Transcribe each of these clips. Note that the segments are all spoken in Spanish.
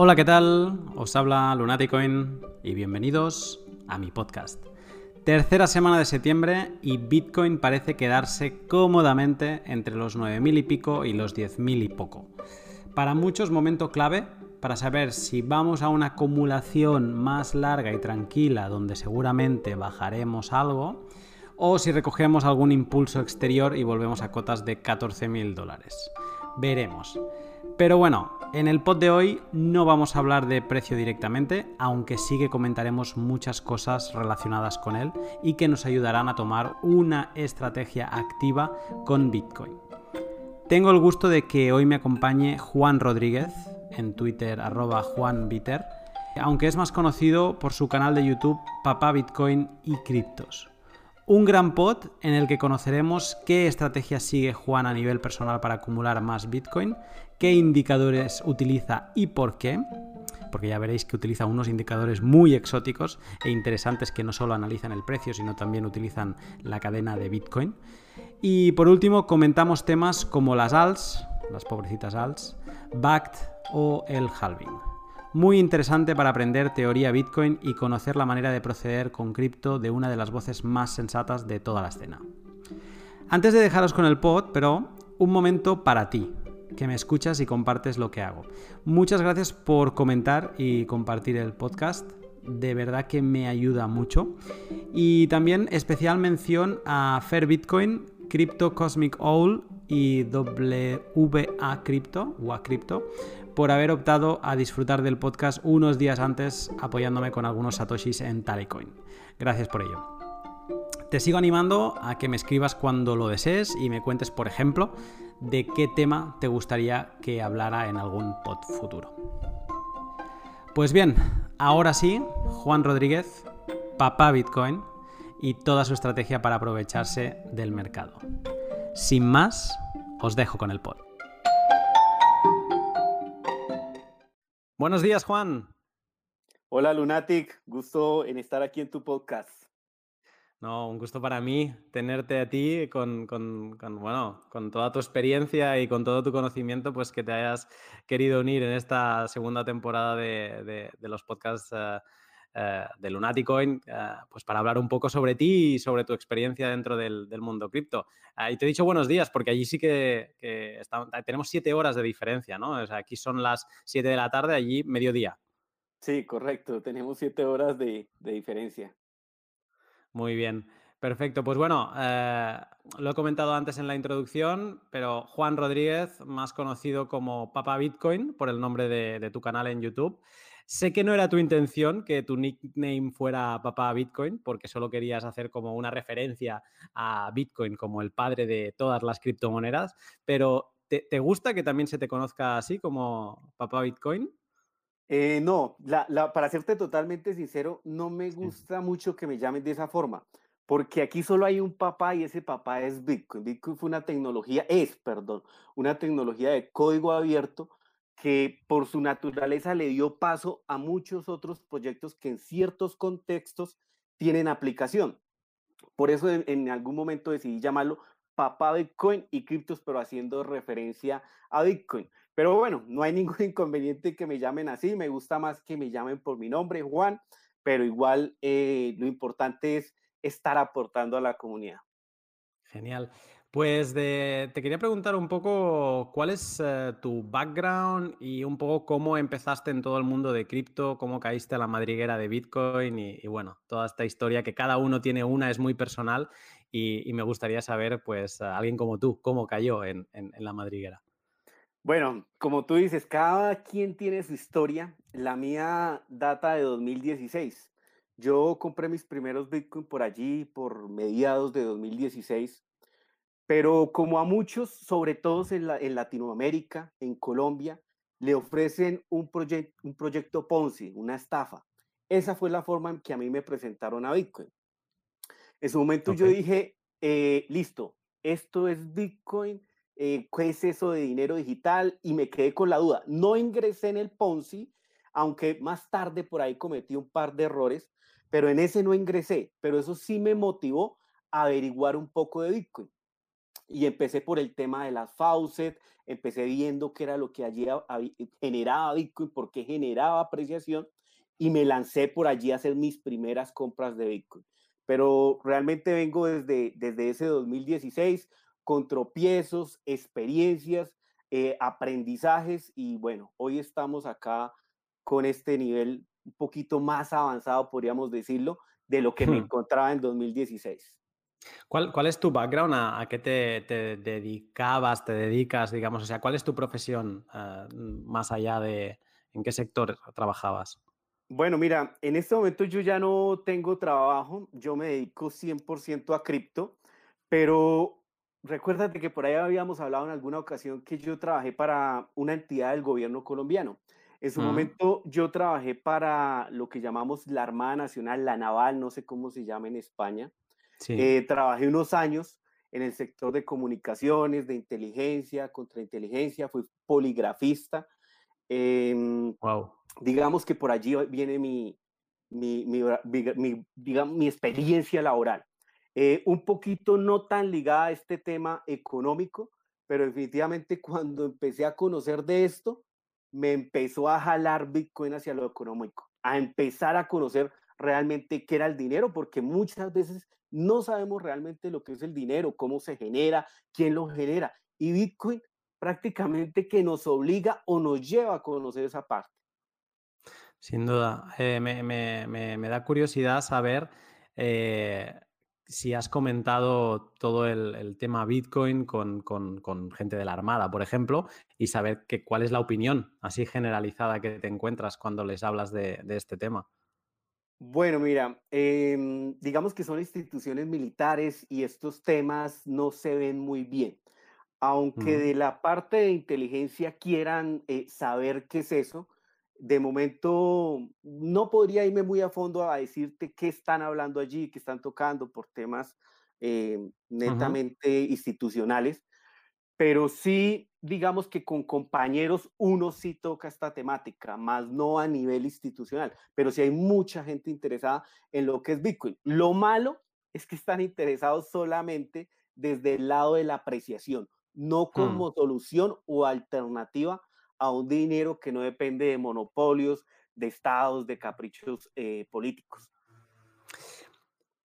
Hola, ¿qué tal? Os habla Lunaticoin y bienvenidos a mi podcast. Tercera semana de septiembre y Bitcoin parece quedarse cómodamente entre los 9.000 y pico y los 10.000 y poco. Para muchos momento clave para saber si vamos a una acumulación más larga y tranquila donde seguramente bajaremos algo o si recogemos algún impulso exterior y volvemos a cotas de 14.000 dólares. Veremos. Pero bueno, en el pod de hoy no vamos a hablar de precio directamente, aunque sí que comentaremos muchas cosas relacionadas con él y que nos ayudarán a tomar una estrategia activa con Bitcoin. Tengo el gusto de que hoy me acompañe Juan Rodríguez, en Twitter juanbiter, aunque es más conocido por su canal de YouTube Papá Bitcoin y Criptos. Un gran pod en el que conoceremos qué estrategia sigue Juan a nivel personal para acumular más Bitcoin, qué indicadores utiliza y por qué, porque ya veréis que utiliza unos indicadores muy exóticos e interesantes que no solo analizan el precio, sino también utilizan la cadena de Bitcoin. Y por último comentamos temas como las ALS, las pobrecitas ALS, BACT o el halving. Muy interesante para aprender teoría Bitcoin y conocer la manera de proceder con cripto de una de las voces más sensatas de toda la escena. Antes de dejaros con el pod, pero, un momento para ti, que me escuchas y compartes lo que hago. Muchas gracias por comentar y compartir el podcast. De verdad que me ayuda mucho. Y también especial mención a Fair Bitcoin, Crypto Cosmic Owl y WA Crypto, Crypto por haber optado a disfrutar del podcast unos días antes apoyándome con algunos satoshis en Talecoin. Gracias por ello. Te sigo animando a que me escribas cuando lo desees y me cuentes, por ejemplo, de qué tema te gustaría que hablara en algún pod futuro. Pues bien, ahora sí, Juan Rodríguez, papá Bitcoin y toda su estrategia para aprovecharse del mercado. Sin más, os dejo con el pod. Buenos días, Juan. Hola, Lunatic. Gusto en estar aquí en tu podcast. No, un gusto para mí tenerte a ti con, bueno, con toda tu experiencia y con todo tu conocimiento, pues que te hayas querido unir en esta segunda temporada de, los podcasts eh, de Lunaticoin, eh, pues para hablar un poco sobre ti y sobre tu experiencia dentro del, mundo cripto. y te he dicho buenos días porque allí sí que, tenemos siete horas de diferencia, ¿no? O sea, aquí son las siete de la tarde, allí mediodía. Sí, correcto, tenemos siete horas de, diferencia. Muy bien. Perfecto, pues bueno, eh, lo he comentado antes en la introducción, pero Juan Rodríguez, más conocido como Papa Bitcoin por el nombre de tu canal en YouTube. Sé que no era tu intención que tu nickname fuera Papá Bitcoin, porque solo querías hacer como una referencia a Bitcoin como el padre de todas las criptomonedas, pero ¿te, gusta que también se te conozca así como Papá Bitcoin? Eh, no, para serte totalmente sincero, no me gusta mucho que me llamen de esa forma, porque aquí solo hay un papá y ese papá es Bitcoin. Bitcoin fue una tecnología, es, perdón, una tecnología de código abierto que por su naturaleza le dio paso a muchos otros proyectos que en ciertos contextos tienen aplicación. Por eso en, algún momento decidí llamarlo Papá Bitcoin y criptos, pero haciendo referencia a Bitcoin. Pero bueno, no hay ningún inconveniente que me llamen así. Me gusta más que me llamen por mi nombre, Juan, pero igual eh, lo importante es estar aportando a la comunidad. Genial. Pues te quería preguntar un poco cuál es eh, tu background y un poco cómo empezaste en todo el mundo de cripto, cómo caíste a la madriguera de Bitcoin y, bueno, toda esta historia que cada uno tiene una, es muy personal y, me gustaría saber, pues, alguien como tú, cómo cayó en, la madriguera. Bueno, como tú dices, cada quien tiene su historia. La mía data de 2016. Yo compré mis primeros Bitcoin por allí, por mediados de 2016 pero como a muchos, sobre todo en, Latinoamérica, en Colombia, le ofrecen un, un proyecto Ponzi, una estafa. Esa fue la forma en que a mí me presentaron a Bitcoin. En su momento yo dije, eh, listo, esto es Bitcoin, eh, ¿qué es eso de dinero digital? Y me quedé con la duda. No ingresé en el Ponzi, aunque más tarde por ahí cometí un par de errores, pero en ese no ingresé. Pero eso sí me motivó a averiguar un poco de Bitcoin. Y empecé por el tema de las faucet, empecé viendo qué era lo que allí generaba Bitcoin, por qué generaba apreciación y me lancé por allí a hacer mis primeras compras de Bitcoin. Pero realmente vengo desde, desde ese 2016 con tropiezos, experiencias, eh, aprendizajes y bueno, hoy estamos acá con este nivel un poquito más avanzado, podríamos decirlo, de lo que me hmm. encontraba en 2016. ¿Cuál, ¿Cuál, es tu background? ¿A, qué te, dedicabas, te dedicas, digamos? O sea, ¿cuál es tu profesión eh, más allá de en qué sector trabajabas? Bueno, mira, en este momento yo ya no tengo trabajo, yo me dedico 100% a cripto, pero recuérdate que por ahí habíamos hablado en alguna ocasión que yo trabajé para una entidad del gobierno colombiano. En su momento yo trabajé para lo que llamamos la Armada Nacional, la Naval, no sé cómo se llama en España. Eh, trabajé unos años en el sector de comunicaciones, de inteligencia, contrainteligencia, fui poligrafista. wow. Digamos que por allí viene mi, mi, mi, digamos, mi experiencia laboral. Eh, un poquito no tan ligada a este tema económico, pero definitivamente cuando empecé a conocer de esto, me empezó a jalar Bitcoin hacia lo económico, a empezar a conocer realmente qué era el dinero, porque muchas veces no sabemos realmente lo que es el dinero, cómo se genera, quién lo genera. Y Bitcoin prácticamente que nos obliga o nos lleva a conocer esa parte. Sin duda. Eh, me, da curiosidad saber eh, si has comentado todo el, tema Bitcoin con, gente de la Armada, por ejemplo, y saber que, cuál es la opinión así generalizada que te encuentras cuando les hablas de este tema. Bueno, mira, em, digamos que son instituciones militares y estos temas no se ven muy bien. Aunque de la parte de inteligencia quieran eh, saber qué es eso, de momento no podría irme muy a fondo a decirte qué están hablando allí, qué están tocando por temas em, netamente institucionales, pero sí, digamos que con compañeros uno sí toca esta temática, más no a nivel institucional, pero sí hay mucha gente interesada en lo que es Bitcoin. Lo malo es que están interesados solamente desde el lado de la apreciación, no hmm. como solución o alternativa a un dinero que no depende de monopolios, de estados, de caprichos eh, políticos.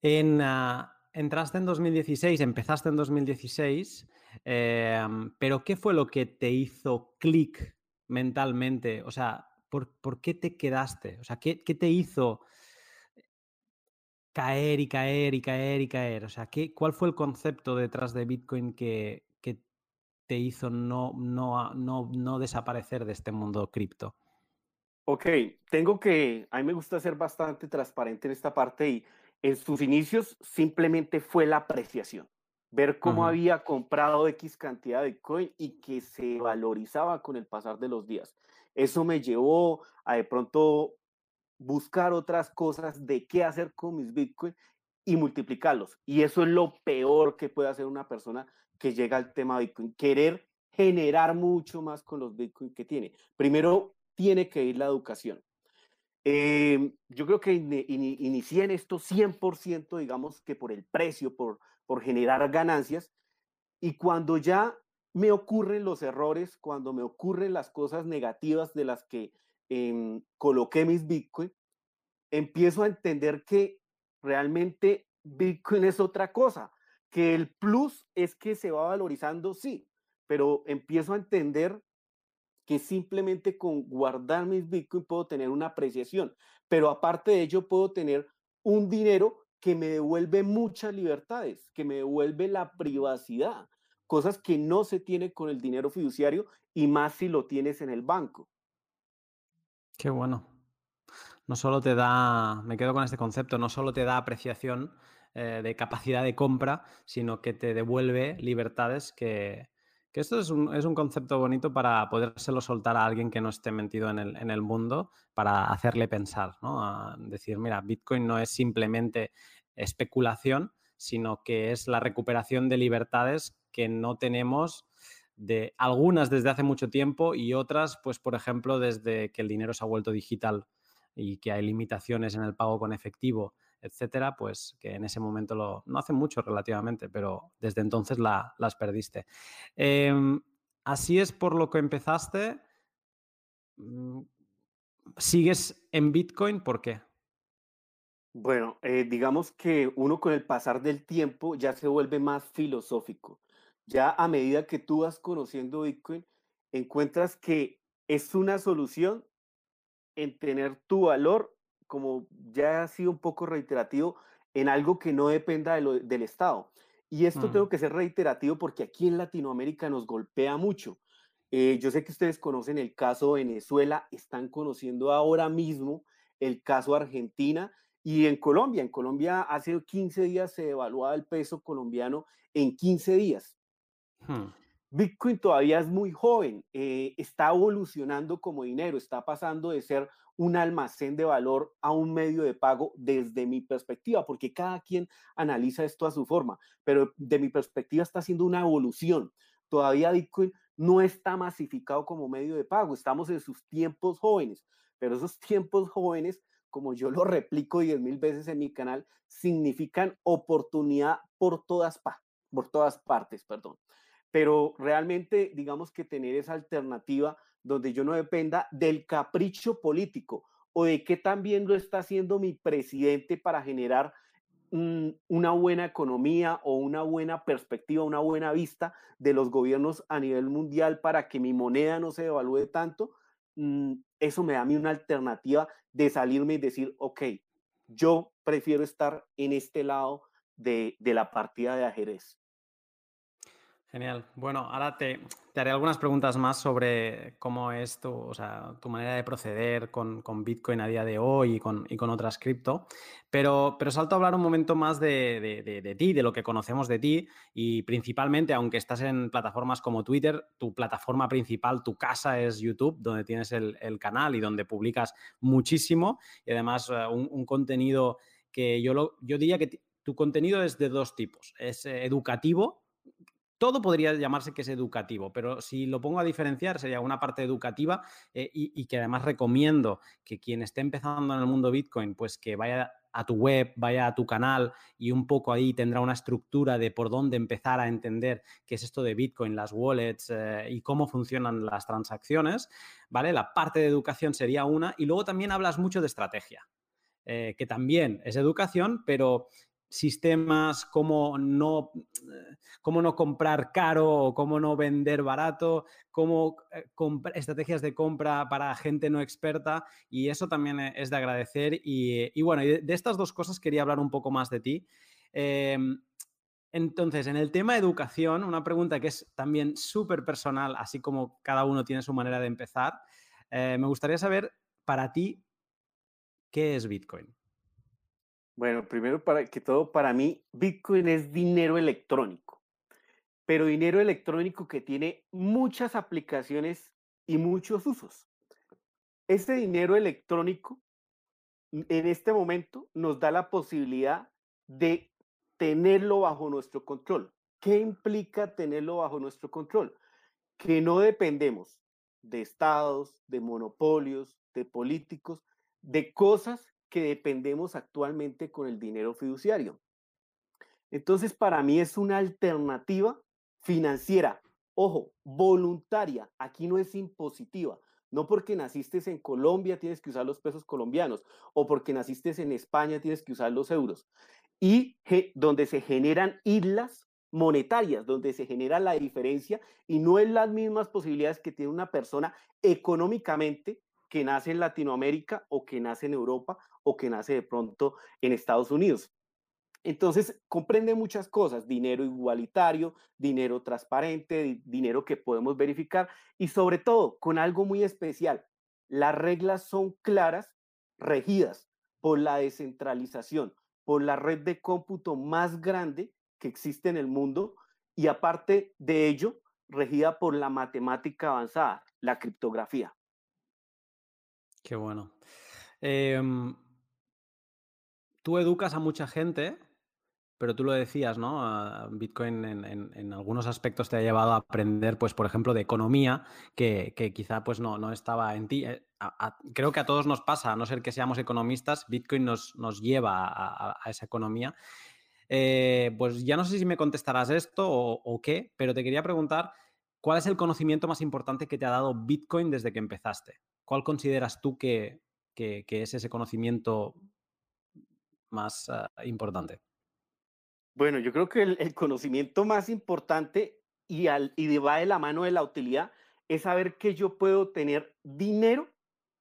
En, ah, entraste en 2016, empezaste en 2016 Em, pero ¿qué fue lo que te hizo clic mentalmente? O sea, ¿por, qué te quedaste? O sea, ¿qué, te hizo caer y caer y caer y caer? O sea, ¿qué, ¿cuál fue el concepto detrás de Bitcoin que, te hizo no, no, no, no desaparecer de este mundo cripto? Ok, tengo que, a mí me gusta ser bastante transparente en esta parte y en sus inicios simplemente fue la apreciación ver cómo había comprado X cantidad de Bitcoin y que se valorizaba con el pasar de los días. Eso me llevó a de pronto buscar otras cosas de qué hacer con mis Bitcoin y multiplicarlos. Y eso es lo peor que puede hacer una persona que llega al tema Bitcoin, querer generar mucho más con los Bitcoin que tiene. Primero tiene que ir la educación. Em, yo creo que inicié en esto 100%, digamos que por el precio, por, por generar ganancias. Y cuando ya me ocurren los errores, cuando me ocurren las cosas negativas de las que em, coloqué mis Bitcoin, empiezo a entender que realmente Bitcoin es otra cosa, que el plus es que se va valorizando, sí, pero empiezo a entender que simplemente con guardar mis Bitcoin puedo tener una apreciación, pero aparte de ello puedo tener un dinero que me devuelve muchas libertades, que me devuelve la privacidad, cosas que no se tiene con el dinero fiduciario y más si lo tienes en el banco. Qué bueno. No solo te da, me quedo con este concepto, no solo te da apreciación eh, de capacidad de compra, sino que te devuelve libertades que, que esto es un, es un, concepto bonito para podérselo soltar a alguien que no esté metido en el, en el mundo, para hacerle pensar, ¿no? A decir, mira, Bitcoin no es simplemente especulación, sino que es la recuperación de libertades que no tenemos de algunas desde hace mucho tiempo y otras, pues por ejemplo, desde que el dinero se ha vuelto digital y que hay limitaciones en el pago con efectivo etcétera, pues que en ese momento lo, no hace mucho relativamente, pero desde entonces las perdiste. Em, así es por lo que empezaste. Mm, ¿Sigues en Bitcoin? ¿Por qué? Bueno, eh, digamos que uno con el pasar del tiempo ya se vuelve más filosófico. Ya a medida que tú vas conociendo Bitcoin, encuentras que es una solución en tener tu valor, como ya ha sido un poco reiterativo, en algo que no dependa del Estado. Y esto tengo que ser reiterativo porque aquí en Latinoamérica nos golpea mucho. Eh, yo sé que ustedes conocen el caso Venezuela, están conociendo ahora mismo el caso Argentina y en Colombia. En Colombia hace 15 días se devaluaba el peso colombiano en 15 días. Hmm. Bitcoin todavía es muy joven, eh, está evolucionando como dinero, está pasando de ser un almacén de valor a un medio de pago desde mi perspectiva, porque cada quien analiza esto a su forma, pero de mi perspectiva está haciendo una evolución. Todavía Bitcoin no está masificado como medio de pago, estamos en sus tiempos jóvenes, pero esos tiempos jóvenes, como yo lo replico diez mil veces en mi canal, significan oportunidad por todas, por todas partes, perdón pero realmente digamos que tener esa alternativa donde yo no dependa del capricho político o de qué también lo está haciendo mi presidente para generar una buena economía o una buena perspectiva, una buena vista de los gobiernos a nivel mundial para que mi moneda no se devalúe tanto, mm, eso me da a mí una alternativa de salirme y decir, ok, yo prefiero estar en este lado de, de la partida de ajedrez. Genial. Bueno, ahora te, haré algunas preguntas más sobre cómo es tu, o sea, tu manera de proceder con, Bitcoin a día de hoy y con, y con otras cripto. Pero, pero salto a hablar un momento más de, ti, de lo que conocemos de ti y principalmente, aunque estás en plataformas como Twitter, tu plataforma principal, tu casa es YouTube, donde tienes el, canal y donde publicas muchísimo y además eh, un, contenido que yo, lo, yo diría que tu contenido es de dos tipos. Es eh, educativo todo podría llamarse que es educativo, pero si lo pongo a diferenciar, sería una parte educativa eh, y, que además recomiendo que quien esté empezando en el mundo Bitcoin, pues que vaya a tu web, vaya a tu canal y un poco ahí tendrá una estructura de por dónde empezar a entender qué es esto de Bitcoin, las wallets eh, y cómo funcionan las transacciones, ¿vale? La parte de educación sería una y luego también hablas mucho de estrategia. Eh, que también es educación, pero sistemas, cómo no, cómo no comprar caro o cómo no vender barato, cómo eh, estrategias de compra para gente no experta y eso también e, es de agradecer. Y, bueno, de estas dos cosas quería hablar un poco más de ti. Em, entonces, en el tema educación, una pregunta que es también súper personal, así como cada uno tiene su manera de empezar, eh, me gustaría saber para ti, ¿qué es Bitcoin? Bueno, primero para que todo, para mí, Bitcoin es dinero electrónico, pero dinero electrónico que tiene muchas aplicaciones y muchos usos. Este dinero electrónico en este momento nos da la posibilidad de tenerlo bajo nuestro control. ¿Qué implica tenerlo bajo nuestro control? Que no dependemos de estados, de monopolios, de políticos, de cosas que dependemos actualmente con el dinero fiduciario. Entonces, para mí es una alternativa financiera, ojo, voluntaria, aquí no es impositiva. No porque naciste en Colombia tienes que usar los pesos colombianos o porque naciste en España tienes que usar los euros. Y donde se generan islas monetarias, donde se genera la diferencia y no es las mismas posibilidades que tiene una persona económicamente que nace en Latinoamérica o que nace en Europa o que nace de pronto en Estados Unidos. Entonces, comprende muchas cosas, dinero igualitario, dinero transparente, dinero que podemos verificar y sobre todo con algo muy especial, las reglas son claras, regidas por la descentralización, por la red de cómputo más grande que existe en el mundo y aparte de ello, regida por la matemática avanzada, la criptografía. Qué bueno. Em, tú educas a mucha gente pero tú lo decías, ¿no? Ah, Bitcoin en, algunos aspectos te ha llevado a aprender, pues, por ejemplo, de economía, que, quizá pues no, no, estaba en ti. Eh, creo que a todos nos pasa, a no ser que seamos economistas, Bitcoin nos, nos lleva a, esa economía. Eh, pues ya no sé si me contestarás esto o, qué, pero te quería preguntar, ¿cuál es el conocimiento más importante que te ha dado Bitcoin desde que empezaste? ¿Cuál consideras tú que, es ese conocimiento más ah, importante? Bueno, yo creo que el, conocimiento más importante y, al, y va de la mano de la utilidad es saber que yo puedo tener dinero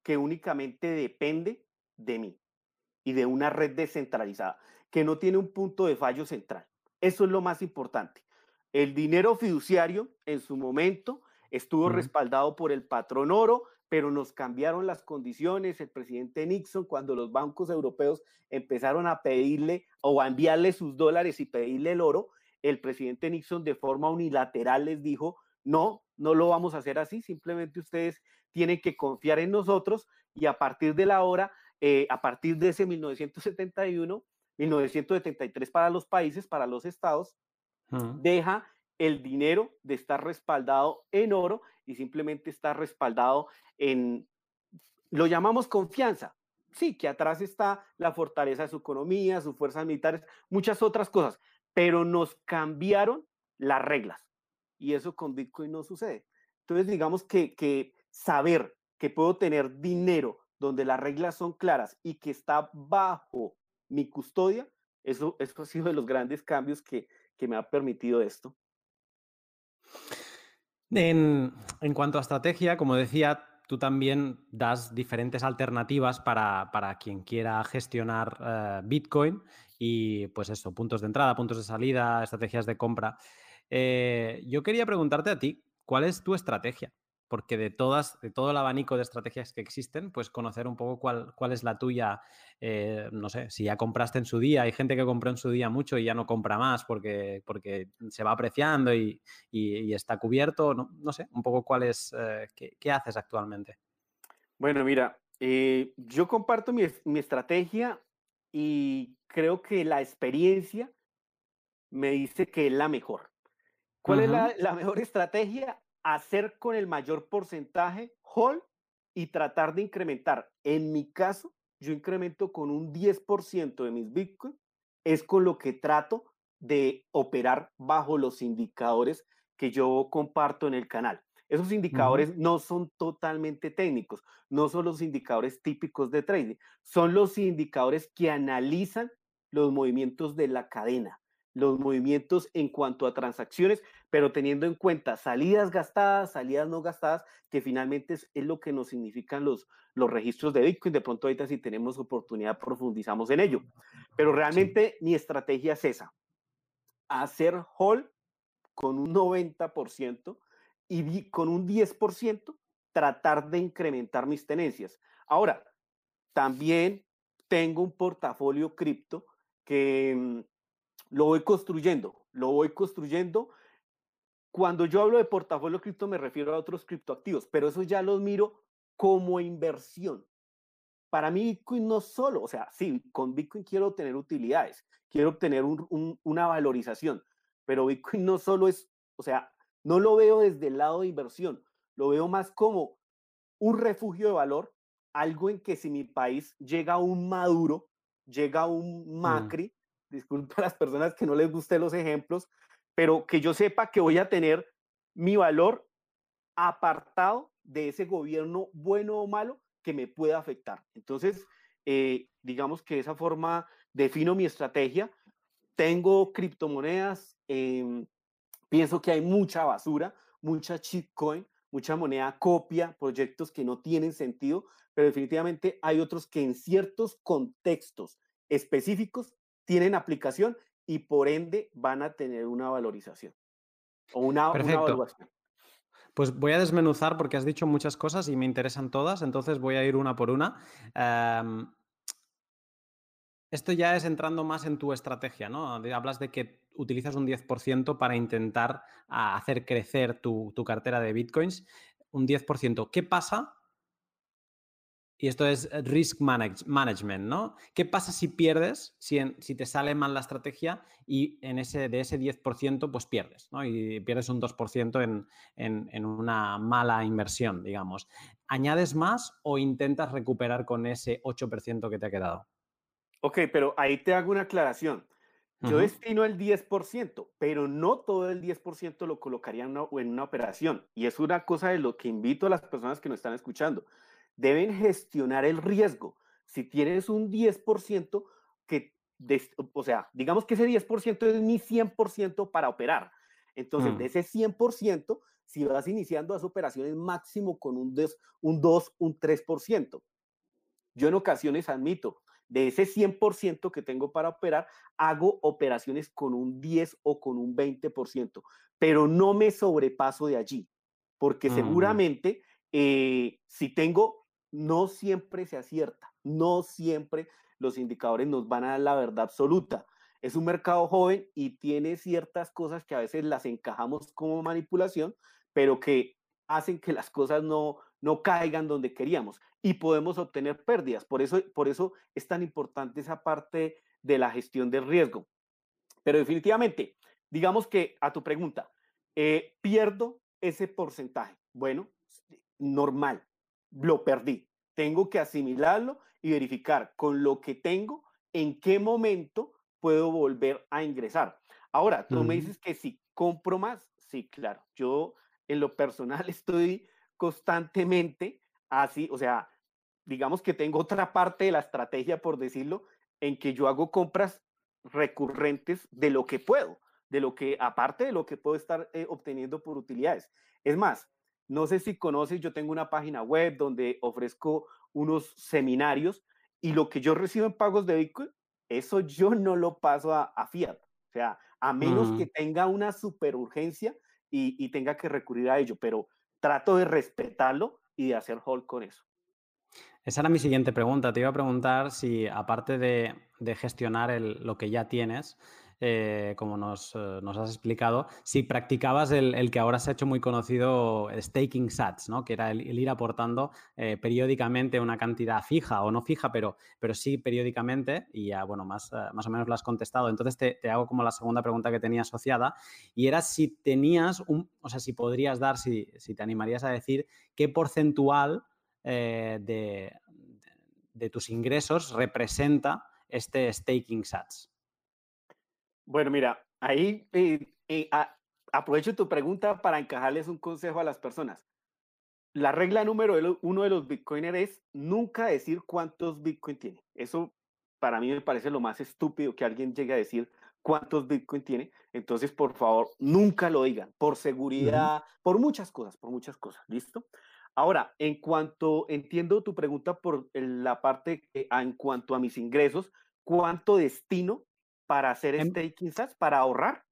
que únicamente depende de mí y de una red descentralizada, que no tiene un punto de fallo central. Eso es lo más importante. El dinero fiduciario en su momento estuvo respaldado por el patrón oro, pero nos cambiaron las condiciones. El presidente Nixon, cuando los bancos europeos empezaron a pedirle o a enviarle sus dólares y pedirle el oro, el presidente Nixon de forma unilateral les dijo, no, no lo vamos a hacer así, simplemente ustedes tienen que confiar en nosotros y a partir de la hora, eh, a partir de ese 1971, 1973 para los países, para los estados, deja el dinero de estar respaldado en oro y simplemente está respaldado en, lo llamamos confianza. Sí, que atrás está la fortaleza de su economía, sus fuerzas militares, muchas otras cosas, pero nos cambiaron las reglas y eso con Bitcoin no sucede. Entonces, digamos que, que saber que puedo tener dinero donde las reglas son claras y que está bajo mi custodia, eso, eso ha sido de los grandes cambios que, que me ha permitido esto. En, cuanto a estrategia, como decía, tú también das diferentes alternativas para, quien quiera gestionar eh, Bitcoin y pues eso, puntos de entrada, puntos de salida, estrategias de compra. Eh, yo quería preguntarte a ti, ¿cuál es tu estrategia? Porque de todas, de todo el abanico de estrategias que existen, pues conocer un poco cuál, cuál es la tuya, eh, no sé, si ya compraste en su día, hay gente que compró en su día mucho y ya no compra más porque, porque se va apreciando y, está cubierto, no, no, sé, un poco cuál es, eh, qué, haces actualmente. Bueno, mira, eh, yo comparto mi, mi estrategia y creo que la experiencia me dice que es la mejor. ¿Cuál es la, la, mejor estrategia? Hacer con el mayor porcentaje hold y tratar de incrementar. En mi caso, yo incremento con un 10% de mis Bitcoin, es con lo que trato de operar bajo los indicadores que yo comparto en el canal. Esos indicadores no son totalmente técnicos, no son los indicadores típicos de trading, son los indicadores que analizan los movimientos de la cadena los movimientos en cuanto a transacciones, pero teniendo en cuenta salidas gastadas, salidas no gastadas, que finalmente es, lo que nos significan los, los registros de Bitcoin. De pronto ahorita si tenemos oportunidad profundizamos en ello. Pero realmente mi estrategia es esa, hacer hold con un 90% y con un 10% tratar de incrementar mis tenencias. Ahora, también tengo un portafolio cripto que mm, lo voy construyendo, lo voy construyendo. Cuando yo hablo de portafolio cripto me refiero a otros criptoactivos, pero eso ya los miro como inversión. Para mí Bitcoin no solo, o sea, sí, con Bitcoin quiero obtener utilidades, quiero obtener una valorización, pero Bitcoin no solo es, o sea, no lo veo desde el lado de inversión, lo veo más como un refugio de valor, algo en que si mi país llega a un Maduro, llega a un mm. Macri, disculpa a las personas que no les gusten los ejemplos, pero que yo sepa que voy a tener mi valor apartado de ese gobierno bueno o malo que me pueda afectar. Entonces, eh, digamos que de esa forma defino mi estrategia. Tengo criptomonedas, em, pienso que hay mucha basura, mucha shitcoin, mucha moneda copia, proyectos que no tienen sentido, pero definitivamente hay otros que en ciertos contextos específicos tienen aplicación y por ende van a tener una valorización o una, evaluación. Pues voy a desmenuzar porque has dicho muchas cosas y me interesan todas, entonces voy a ir una por una. Em, esto ya es entrando más en tu estrategia, ¿no? Hablas de que utilizas un 10% para intentar hacer crecer tu, tu, cartera de bitcoins. Un 10%. ¿Qué pasa Y esto es eh, risk management, ¿no? ¿Qué pasa si pierdes, si, si, te sale mal la estrategia y en ese, de ese 10% pues pierdes, ¿no? Y pierdes un 2% en, en, en, una mala inversión, digamos. ¿Añades más o intentas recuperar con ese 8% que te ha quedado? Ok, pero ahí te hago una aclaración. Yo destino el 10%, pero no todo el 10% lo colocaría en una, en una operación. Y es una cosa de lo que invito a las personas que nos están escuchando deben gestionar el riesgo. Si tienes un 10% que, o sea, digamos que ese 10% es mi 100% para operar. Entonces, de mm. ese 100%, si vas iniciando las operaciones máximo con un, un 2, un 3%. Yo en ocasiones admito, de ese 100% que tengo para operar, hago operaciones con un 10 o con un 20%, pero no me sobrepaso de allí, porque mm. seguramente eh, si tengo no siempre se acierta, no siempre los indicadores nos van a dar la verdad absoluta. Es un mercado joven y tiene ciertas cosas que a veces las encajamos como manipulación, pero que hacen que las cosas no, no caigan donde queríamos y podemos obtener pérdidas. Por eso, por eso es tan importante esa parte de la gestión del riesgo. Pero definitivamente, digamos que a tu pregunta, eh, pierdo ese porcentaje. Bueno, normal, lo perdí. Tengo que asimilarlo y verificar con lo que tengo en qué momento puedo volver a ingresar. Ahora, tú me dices que si compro más, sí, claro. Yo en lo personal estoy constantemente así, o sea, digamos que tengo otra parte de la estrategia, por decirlo, en que yo hago compras recurrentes de lo que puedo, de lo que, aparte de lo que puedo estar eh, obteniendo por utilidades. Es más, no sé si conoces, yo tengo una página web donde ofrezco unos seminarios y lo que yo recibo en pagos de Bitcoin, eso yo no lo paso a, fiat. O sea, a menos que tenga una super urgencia y, tenga que recurrir a ello, pero trato de respetarlo y de hacer hold con eso. Esa era mi siguiente pregunta. Te iba a preguntar si, aparte de, gestionar lo que ya tienes, eh, como nos, eh, nos, has explicado, si practicabas el, que ahora se ha hecho muy conocido staking sats, ¿no? que era el, ir aportando eh, periódicamente una cantidad fija o no fija, pero, pero sí periódicamente, y ya, bueno, más, más o menos lo has contestado. Entonces te, hago como la segunda pregunta que tenía asociada, y era si tenías un, o sea, si podrías dar, si, si te animarías a decir qué porcentual de, de tus ingresos representa este staking sats. Bueno, mira, ahí eh, eh, aprovecho tu pregunta para encajarles un consejo a las personas. La regla número uno de los bitcoiners es nunca decir cuántos bitcoin tiene. Eso para mí me parece lo más estúpido que alguien llegue a decir cuántos bitcoin tiene. Entonces, por favor, nunca lo digan, por seguridad, por muchas cosas, por muchas cosas. ¿Listo? Ahora, en cuanto entiendo tu pregunta por la parte en cuanto a mis ingresos, ¿cuánto destino para hacer en, staking para ahorrar?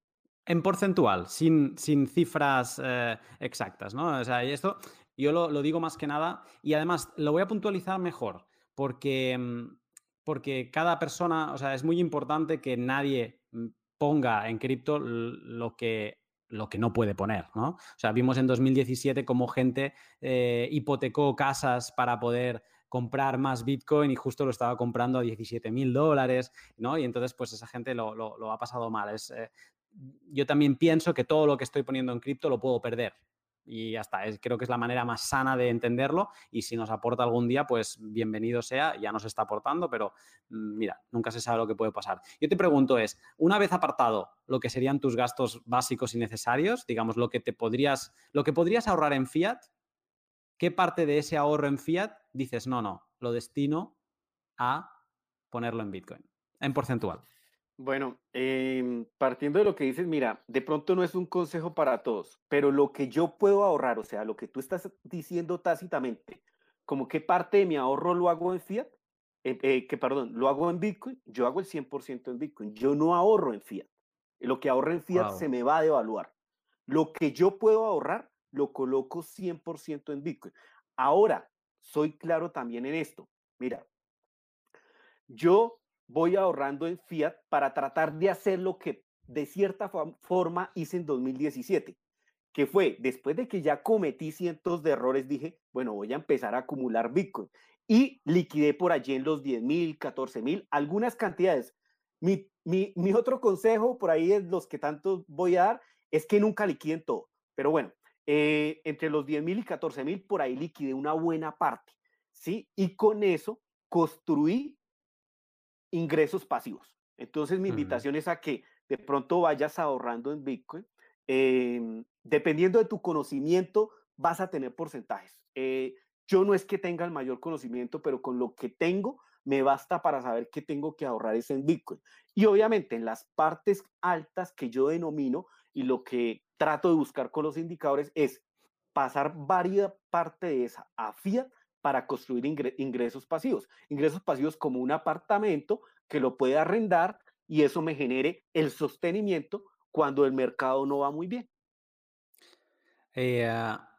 En porcentual, sin, sin cifras eh, exactas, ¿no? O sea, y esto yo lo, digo más que nada y además lo voy a puntualizar mejor porque, mm, porque cada persona, o sea, es muy importante que nadie mm, ponga en cripto lo que lo que no puede poner, ¿no? O sea, vimos en 2017 cómo gente eh, hipotecó casas para poder comprar más Bitcoin y justo lo estaba comprando a 17 mil dólares, ¿no? Y entonces, pues esa gente lo, ha pasado mal. Es, eh, yo también pienso que todo lo que estoy poniendo en cripto lo puedo perder. Y ya está, creo que es la manera más sana de entenderlo y si nos aporta algún día, pues bienvenido sea, ya nos está aportando, pero mm, mira, nunca se sabe lo que puede pasar. Yo te pregunto es, una vez apartado lo que serían tus gastos básicos y necesarios, digamos, lo que te podrías, lo que podrías ahorrar en fiat, ¿qué parte de ese ahorro en fiat dices, no, no, lo destino a ponerlo en Bitcoin, en porcentual? Bueno, em, partiendo de lo que dices, mira, de pronto no es un consejo para todos, pero lo que yo puedo ahorrar, o sea, lo que tú estás diciendo tácitamente, como qué parte de mi ahorro lo hago en fiat, eh, eh, que perdón, lo hago en Bitcoin, yo hago el 100% en Bitcoin, yo no ahorro en fiat. Lo que ahorro en fiat se me va a devaluar. Lo que yo puedo ahorrar, lo coloco 100% en Bitcoin. Ahora, soy claro también en esto. Mira, yo voy ahorrando en fiat para tratar de hacer lo que de cierta forma hice en 2017. que fue después de que ya cometí cientos de errores, dije, bueno, voy a empezar a acumular Bitcoin. Y liquidé por allí en los 10 mil, 14 mil, algunas cantidades. Mi, otro consejo, por ahí es los que tanto voy a dar, es que nunca liquiden todo. Pero bueno, eh, entre los 10 mil y 14 mil, por ahí liquidé una buena parte. ¿sí? Y con eso construí ingresos pasivos. Entonces, mi invitación es a que de pronto vayas ahorrando en Bitcoin. Em, dependiendo de tu conocimiento, vas a tener porcentajes. Eh, yo no es que tenga el mayor conocimiento, pero con lo que tengo, me basta para saber que tengo que ahorrar ese en Bitcoin. Y obviamente en las partes altas que yo denomino y lo que trato de buscar con los indicadores es pasar varias parte de esa a fiat para construir ingresos pasivos. Ingresos pasivos como un apartamento que lo puede arrendar y eso me genere el sostenimiento cuando el mercado no va muy bien. Eh, ah,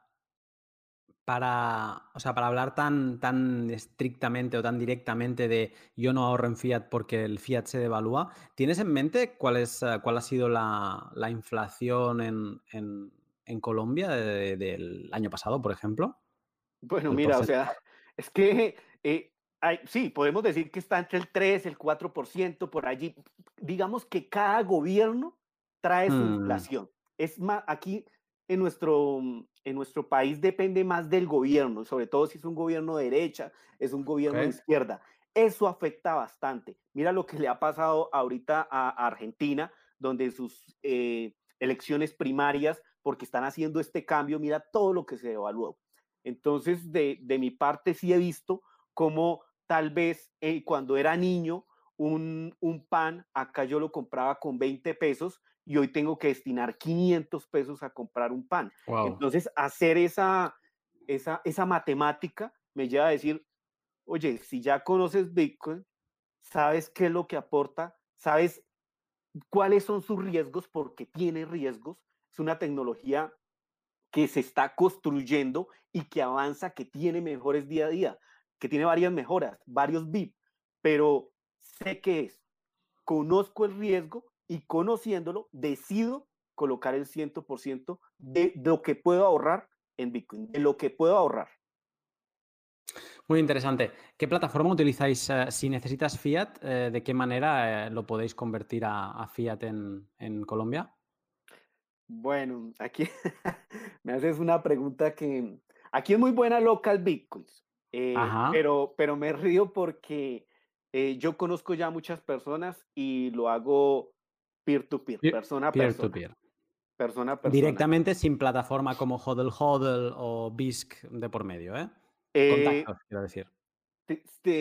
para, o sea, para hablar tan, tan estrictamente o tan directamente de yo no ahorro en fiat porque el fiat se devalúa, ¿tienes en mente cuál, es, ah, cuál ha sido la, inflación en, Colombia del año pasado, por ejemplo? Bueno, mira, o sea, es que eh, sí, podemos decir que está entre el 3, el 4% por allí. Digamos que cada gobierno trae su mm. inflación. Es más, aquí en nuestro, en nuestro país depende más del gobierno, sobre todo si es un gobierno de derecha, es un gobierno de izquierda. Eso afecta bastante. Mira lo que le ha pasado ahorita a, Argentina, donde sus eh, elecciones primarias, porque están haciendo este cambio, mira todo lo que se evaluó. Entonces, de, mi parte sí he visto cómo tal vez eh, cuando era niño, un, pan, acá yo lo compraba con 20 pesos y hoy tengo que destinar 500 pesos a comprar un pan. Entonces, hacer esa, esa, esa matemática me lleva a decir, oye, si ya conoces Bitcoin, sabes qué es lo que aporta, sabes cuáles son sus riesgos, porque tiene riesgos, es una tecnología que se está construyendo y que avanza, que tiene mejores día a día, que tiene varias mejoras, varios VIP, pero sé que es, conozco el riesgo y conociéndolo, decido colocar el 100% de, lo que puedo ahorrar en Bitcoin, de lo que puedo ahorrar. Muy interesante. ¿Qué plataforma utilizáis eh, si necesitas fiat? Eh, ¿De qué manera eh, lo podéis convertir a, fiat en Colombia? Bueno, aquí me haces una pregunta que aquí es muy buena local bitcoins, pero, pero me río porque yo conozco ya muchas personas y lo hago peer-to-peer, persona a persona. Peer. Persona persona. Directamente sin plataforma como Hodl Hodl o BISC de por medio, ¿eh? eh Contactos, quiero decir.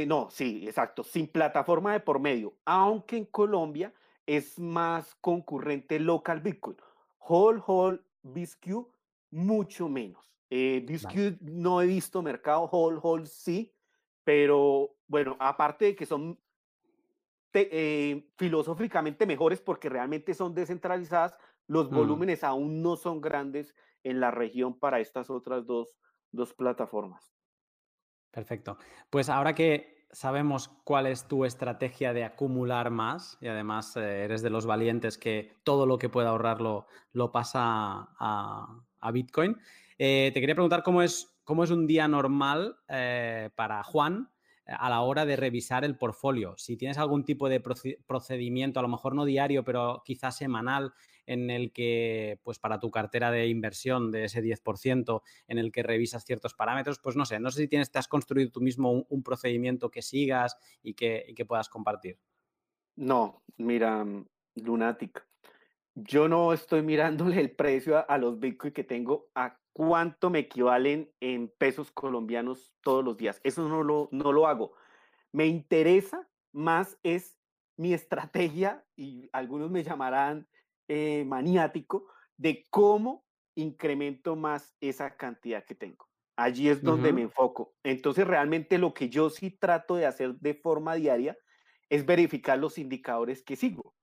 no, sí, exacto, sin plataforma de por medio, aunque en Colombia es más concurrente local Bitcoin. Hall, Hall, BISQ, mucho menos. Eh, no he visto mercado, Hall, Hall sí, pero bueno, aparte de que son eh, filosóficamente mejores porque realmente son descentralizadas, los mm. volúmenes aún no son grandes en la región para estas otras dos, dos plataformas. Perfecto. Pues ahora que sabemos cuál es tu estrategia de acumular más y además eh, eres de los valientes que todo lo que pueda ahorrar lo, pasa a, Bitcoin. Eh, te quería preguntar cómo es, cómo es un día normal para Juan a la hora de revisar el portfolio. Si tienes algún tipo de procedimiento, a lo mejor no diario, pero quizás semanal, en el que, pues para tu cartera de inversión de ese 10%, en el que revisas ciertos parámetros, pues no sé, no sé si tienes, te has construido tú mismo un, procedimiento que sigas y que, que puedas compartir. No, mira, mm, Lunatic, yo no estoy mirándole el precio a, los Bitcoin que tengo a cuánto me equivalen en pesos colombianos todos los días. Eso no lo, no lo hago. Me interesa más es mi estrategia, y algunos me llamarán eh, maniático, de cómo incremento más esa cantidad que tengo. Allí es donde me enfoco. Entonces, realmente lo que yo sí trato de hacer de forma diaria es verificar los indicadores que sigo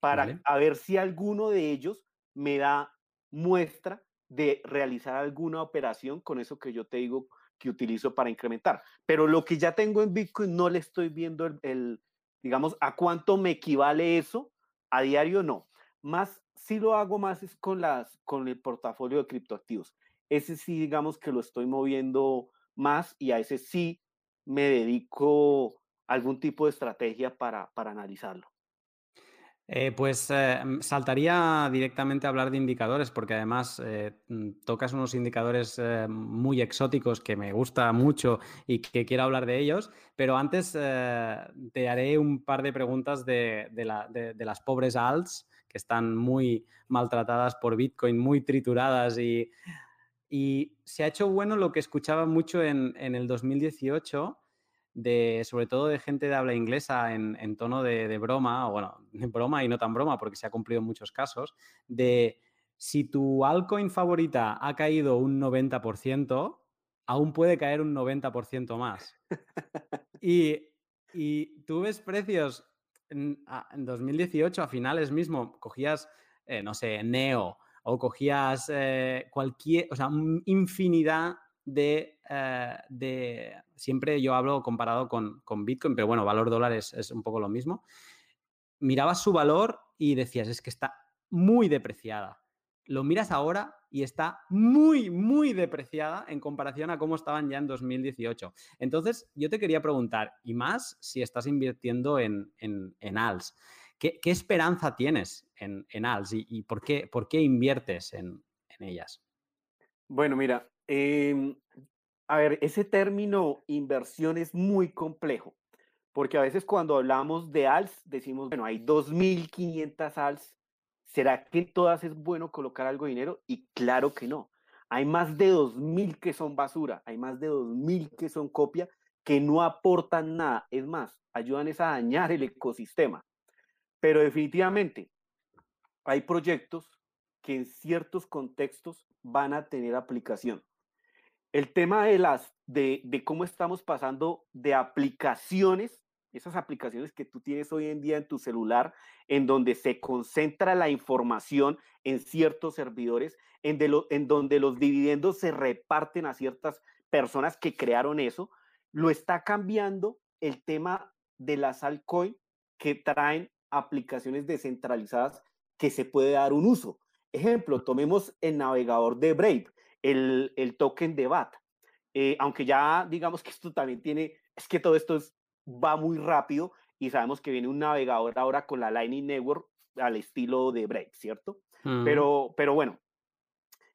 para ver si alguno de ellos me da muestra de realizar alguna operación con eso que yo te digo que utilizo para incrementar. Pero lo que ya tengo en Bitcoin no le estoy viendo el, digamos, a cuánto me equivale eso a diario, no. Más sí lo hago más es con, las, con el portafolio de criptoactivos. Ese sí, digamos que lo estoy moviendo más y a ese sí me dedico algún tipo de estrategia para, para analizarlo. Eh, pues eh, mm, saltaría directamente a hablar de indicadores, porque además eh, mm, tocas unos indicadores muy exóticos que me gusta mucho y que quiero hablar de ellos, pero antes te haré un par de preguntas de, las pobres alts, que están muy maltratadas por Bitcoin, muy trituradas y, se ha hecho bueno lo que escuchaba mucho en, en el 2018 de, sobre todo de gente de habla inglesa en, tono de, broma, o bueno, de broma y no tan broma, porque se ha cumplido en muchos casos, de si tu altcoin favorita ha caído un 90%, aún puede caer un 90% más. Y, tú ves precios en, 2018, a finales mismo, cogías, eh, no sé, Neo, o cogías eh, cualquier, o sea, infinidad eh, de, siempre yo hablo comparado con, Bitcoin, pero bueno, valor dólar es, un poco lo mismo. Mirabas su valor y decías, es que está muy depreciada. Lo miras ahora y está muy, muy depreciada en comparación a cómo estaban ya en 2018. Entonces, yo te quería preguntar, y más si estás invirtiendo en, en, ALS, ¿qué, esperanza tienes en, en ALS y, por, qué, por qué inviertes en, en ellas? Bueno, mira, Em, a ver, ese término inversión es muy complejo, porque a veces cuando hablamos de ALS decimos, bueno, hay 2.500 ALS, ¿será que todas es bueno colocar algo de dinero? Y claro que no. Hay más de 2.000 que son basura, hay más de 2.000 que son copia, que no aportan nada. Es más, ayudan a dañar el ecosistema. Pero definitivamente hay proyectos que en ciertos contextos van a tener aplicación. El tema de las de, cómo estamos pasando de aplicaciones, esas aplicaciones que tú tienes hoy en día en tu celular, en donde se concentra la información en ciertos servidores, en, en donde los dividendos se reparten a ciertas personas que crearon eso, lo está cambiando el tema de las altcoins que traen aplicaciones descentralizadas que se puede dar un uso. Ejemplo, tomemos el navegador de Brave el, token de BAT. Eh, aunque ya digamos que esto también tiene, es que todo esto va muy rápido y sabemos que viene un navegador ahora con la Lightning Network al estilo de Brave, ¿cierto? pero, pero bueno,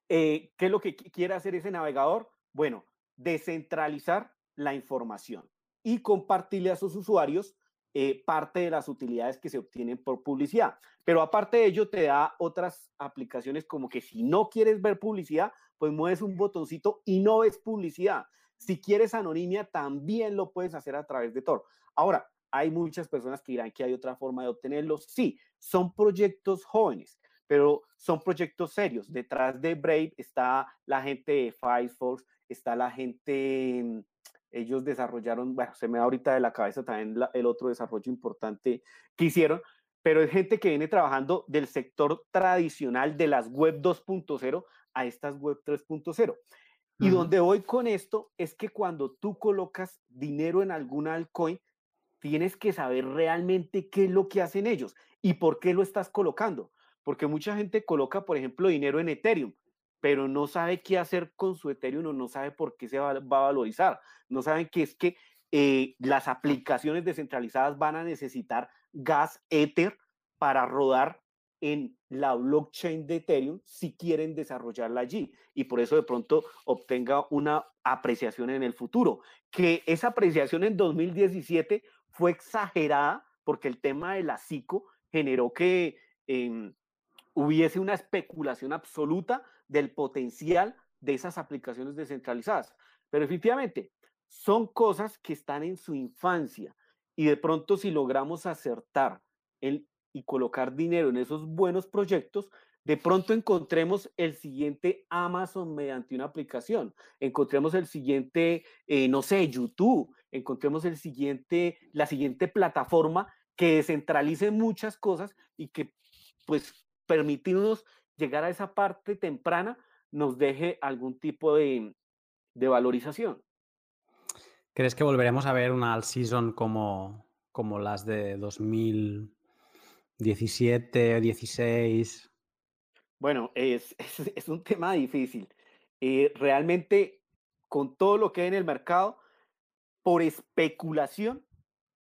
eh, ¿qué es lo que quiere hacer ese navegador? Bueno, descentralizar la información y compartirle a sus usuarios eh, parte de las utilidades que se obtienen por publicidad. Pero aparte de ello, te da otras aplicaciones como que si no quieres ver publicidad, pues mueves un botoncito y no ves publicidad. Si quieres anonimia, también lo puedes hacer a través de Tor. Ahora, hay muchas personas que dirán que hay otra forma de obtenerlo. Sí, son proyectos jóvenes, pero son proyectos serios. Detrás de Brave está la gente de Firefox, está la gente ellos desarrollaron, bueno, se me da ahorita de la cabeza también el otro desarrollo importante que hicieron, pero es gente que viene trabajando del sector tradicional de las web 2.0 a estas web 3.0. Y donde voy con esto es que cuando tú colocas dinero en alguna altcoin, tienes que saber realmente qué es lo que hacen ellos y por qué lo estás colocando. Porque mucha gente coloca, por ejemplo, dinero en Ethereum pero no sabe qué hacer con su Ethereum o no sabe por qué se va, a valorizar. No saben que es que eh, las aplicaciones descentralizadas van a necesitar gas Ether para rodar en la blockchain de Ethereum si quieren desarrollarla allí y por eso de pronto obtenga una apreciación en el futuro. Que esa apreciación en 2017 fue exagerada porque el tema de la CICO generó que em, hubiese una especulación absoluta del potencial de esas aplicaciones descentralizadas. Pero efectivamente, son cosas que están en su infancia y de pronto si logramos acertar y colocar dinero en esos buenos proyectos, de pronto encontremos el siguiente Amazon mediante una aplicación, encontremos el siguiente, eh, no sé, YouTube, encontremos el siguiente, la siguiente plataforma que descentralice muchas cosas y que pues permitirnos llegar a esa parte temprana nos deje algún tipo de, valorización. ¿Crees que volveremos a ver una season como, como las de 2017, 16? Bueno, es, es, un tema difícil. Eh, realmente, con todo lo que hay en el mercado, por especulación,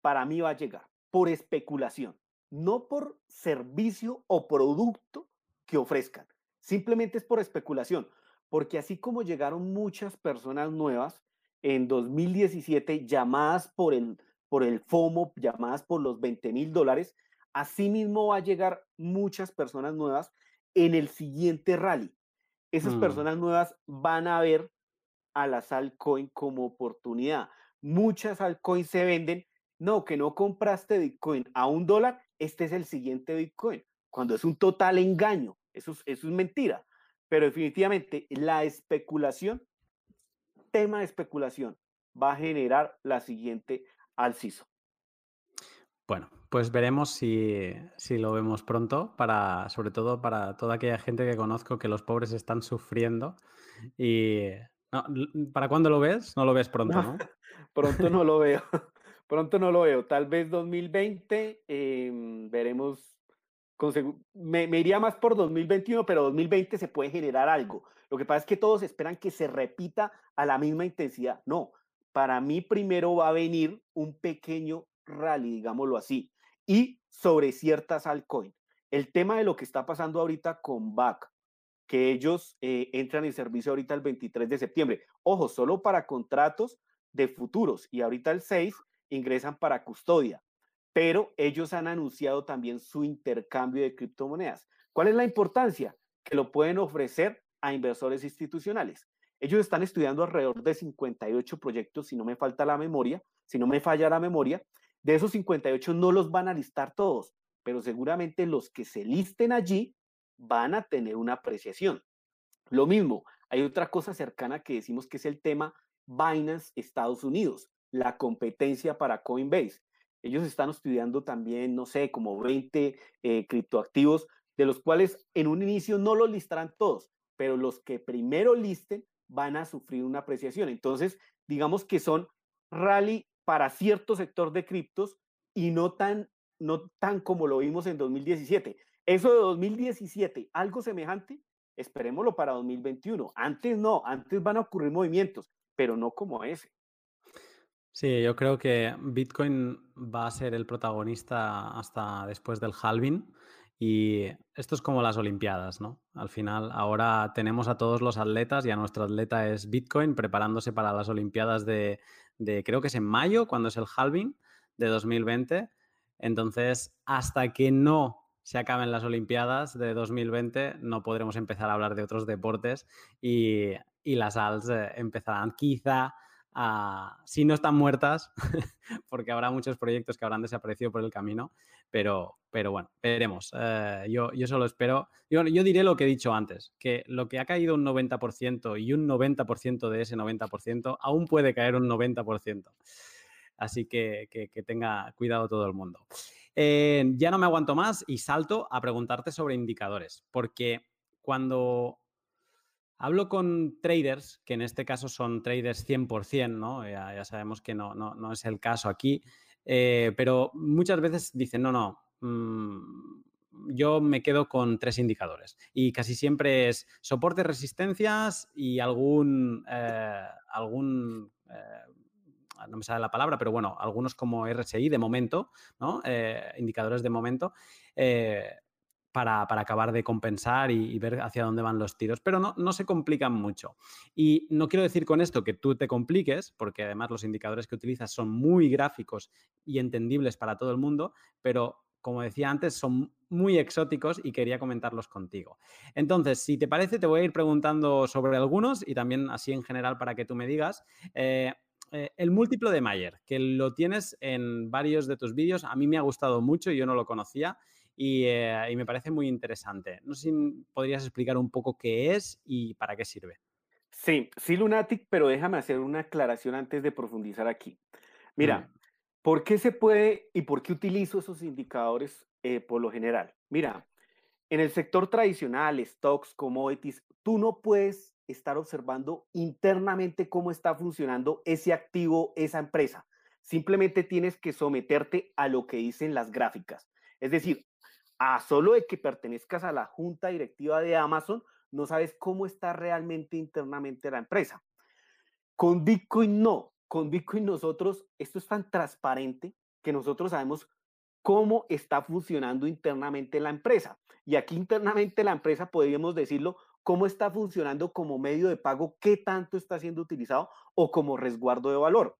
para mí va a llegar. Por especulación. No por servicio o producto que ofrezcan. Simplemente es por especulación. Porque así como llegaron muchas personas nuevas en 2017 llamadas por el, por el FOMO, llamadas por los 20 mil dólares, Asimismo va a llegar muchas personas nuevas en el siguiente rally. Esas mm. personas nuevas van a ver a las altcoin como oportunidad. Muchas altcoins se venden. No, que no compraste Bitcoin a un dólar, este es el siguiente Bitcoin, cuando es un total engaño. Eso es, eso es mentira. Pero definitivamente la especulación, tema de especulación, va a generar la siguiente alciso. Bueno, pues veremos si, lo vemos pronto, para, sobre todo para toda aquella gente que conozco que los pobres están sufriendo. Y ¿para cuándo lo ves? No lo ves pronto, ¿no? pronto no lo veo. pronto no lo veo. Tal vez 2020 em, veremos. me, me, iría más por 2021, pero 2020 se puede generar algo. Lo que pasa es que todos esperan que se repita a la misma intensidad. No, para mí primero va a venir un pequeño rally, digámoslo así, y sobre ciertas altcoins. El tema de lo que está pasando ahorita con BAC, que ellos eh, entran en servicio ahorita el 23 de septiembre. Ojo, solo para contratos de futuros y ahorita el 6 ingresan para custodia, pero ellos han anunciado también su intercambio de criptomonedas. ¿Cuál es la importancia? Que lo pueden ofrecer a inversores institucionales. Ellos están estudiando alrededor de 58 proyectos, si no me falta la memoria, si no me falla la memoria, de esos 58 no los van a listar todos, pero seguramente los que se listen allí van a tener una apreciación. Lo mismo, hay otra cosa cercana que decimos que es el tema Binance Estados Unidos, la competencia para Coinbase. Ellos están estudiando también, no sé, como 20 eh, criptoactivos, de los cuales en un inicio no los listarán todos, pero los que primero listen van a sufrir una apreciación. Entonces, digamos que son rally para cierto sector de criptos y no tan, no tan como lo vimos en 2017. Eso de 2017, algo semejante, esperémoslo para 2021. Antes no, antes van a ocurrir movimientos, pero no como ese. Sí, yo creo que Bitcoin va a ser el protagonista hasta después del halving. Y esto es como las Olimpiadas, ¿no? Al final, ahora tenemos a todos los atletas y a nuestro atleta es Bitcoin preparándose para las Olimpiadas de, de, creo que es en mayo, cuando es el halving de 2020. Entonces, hasta que no se acaben las Olimpiadas de 2020, no podremos empezar a hablar de otros deportes y, las ALS eh, empezarán quizá si no están muertas, porque habrá muchos proyectos que habrán desaparecido por el camino, pero, pero bueno, veremos. Eh, yo, yo solo espero, yo, diré lo que he dicho antes, que lo que ha caído un 90% y un 90% de ese 90% aún puede caer un 90%. Así que, que, tenga cuidado todo el mundo. Eh, ya no me aguanto más y salto a preguntarte sobre indicadores, porque cuando Hablo con traders, que en este caso son traders 100%, ¿no? Ya, sabemos que no, no, es el caso aquí, eh, pero muchas veces dicen, no, no, mm, yo me quedo con tres indicadores y casi siempre es soporte, resistencias y algún, eh, algún eh, no me sale la palabra, pero bueno, algunos como RSI de momento, ¿no? indicadores de momento para, acabar de compensar y, ver hacia dónde van los tiros, pero no, no se complican mucho. Y no quiero decir con esto que tú te compliques, porque además los indicadores que utilizas son muy gráficos y entendibles para todo el mundo, pero como decía antes, son muy exóticos y quería comentarlos contigo. Entonces, si te parece, te voy a ir preguntando sobre algunos y también así en general para que tú me digas. Eh, eh, el múltiplo de Mayer, que lo tienes en varios de tus vídeos, a mí me ha gustado mucho, y yo no lo conocía eh, y, me parece muy interesante. No sé si podrías explicar un poco qué es y para qué sirve. Sí, sí, Lunatic, pero déjame hacer una aclaración antes de profundizar aquí. Mira, mm. ¿por qué se puede y por qué utilizo esos indicadores eh, por lo general? Mira, en el sector tradicional, stocks, commodities, tú no puedes estar observando internamente cómo está funcionando ese activo, esa empresa. Simplemente tienes que someterte a lo que dicen las gráficas. Es decir, a solo de que pertenezcas a la junta directiva de Amazon, no sabes cómo está realmente internamente la empresa. Con Bitcoin no, con Bitcoin nosotros, esto es tan transparente que nosotros sabemos cómo está funcionando internamente la empresa. Y aquí internamente la empresa podríamos decirlo cómo está funcionando como medio de pago, qué tanto está siendo utilizado o como resguardo de valor.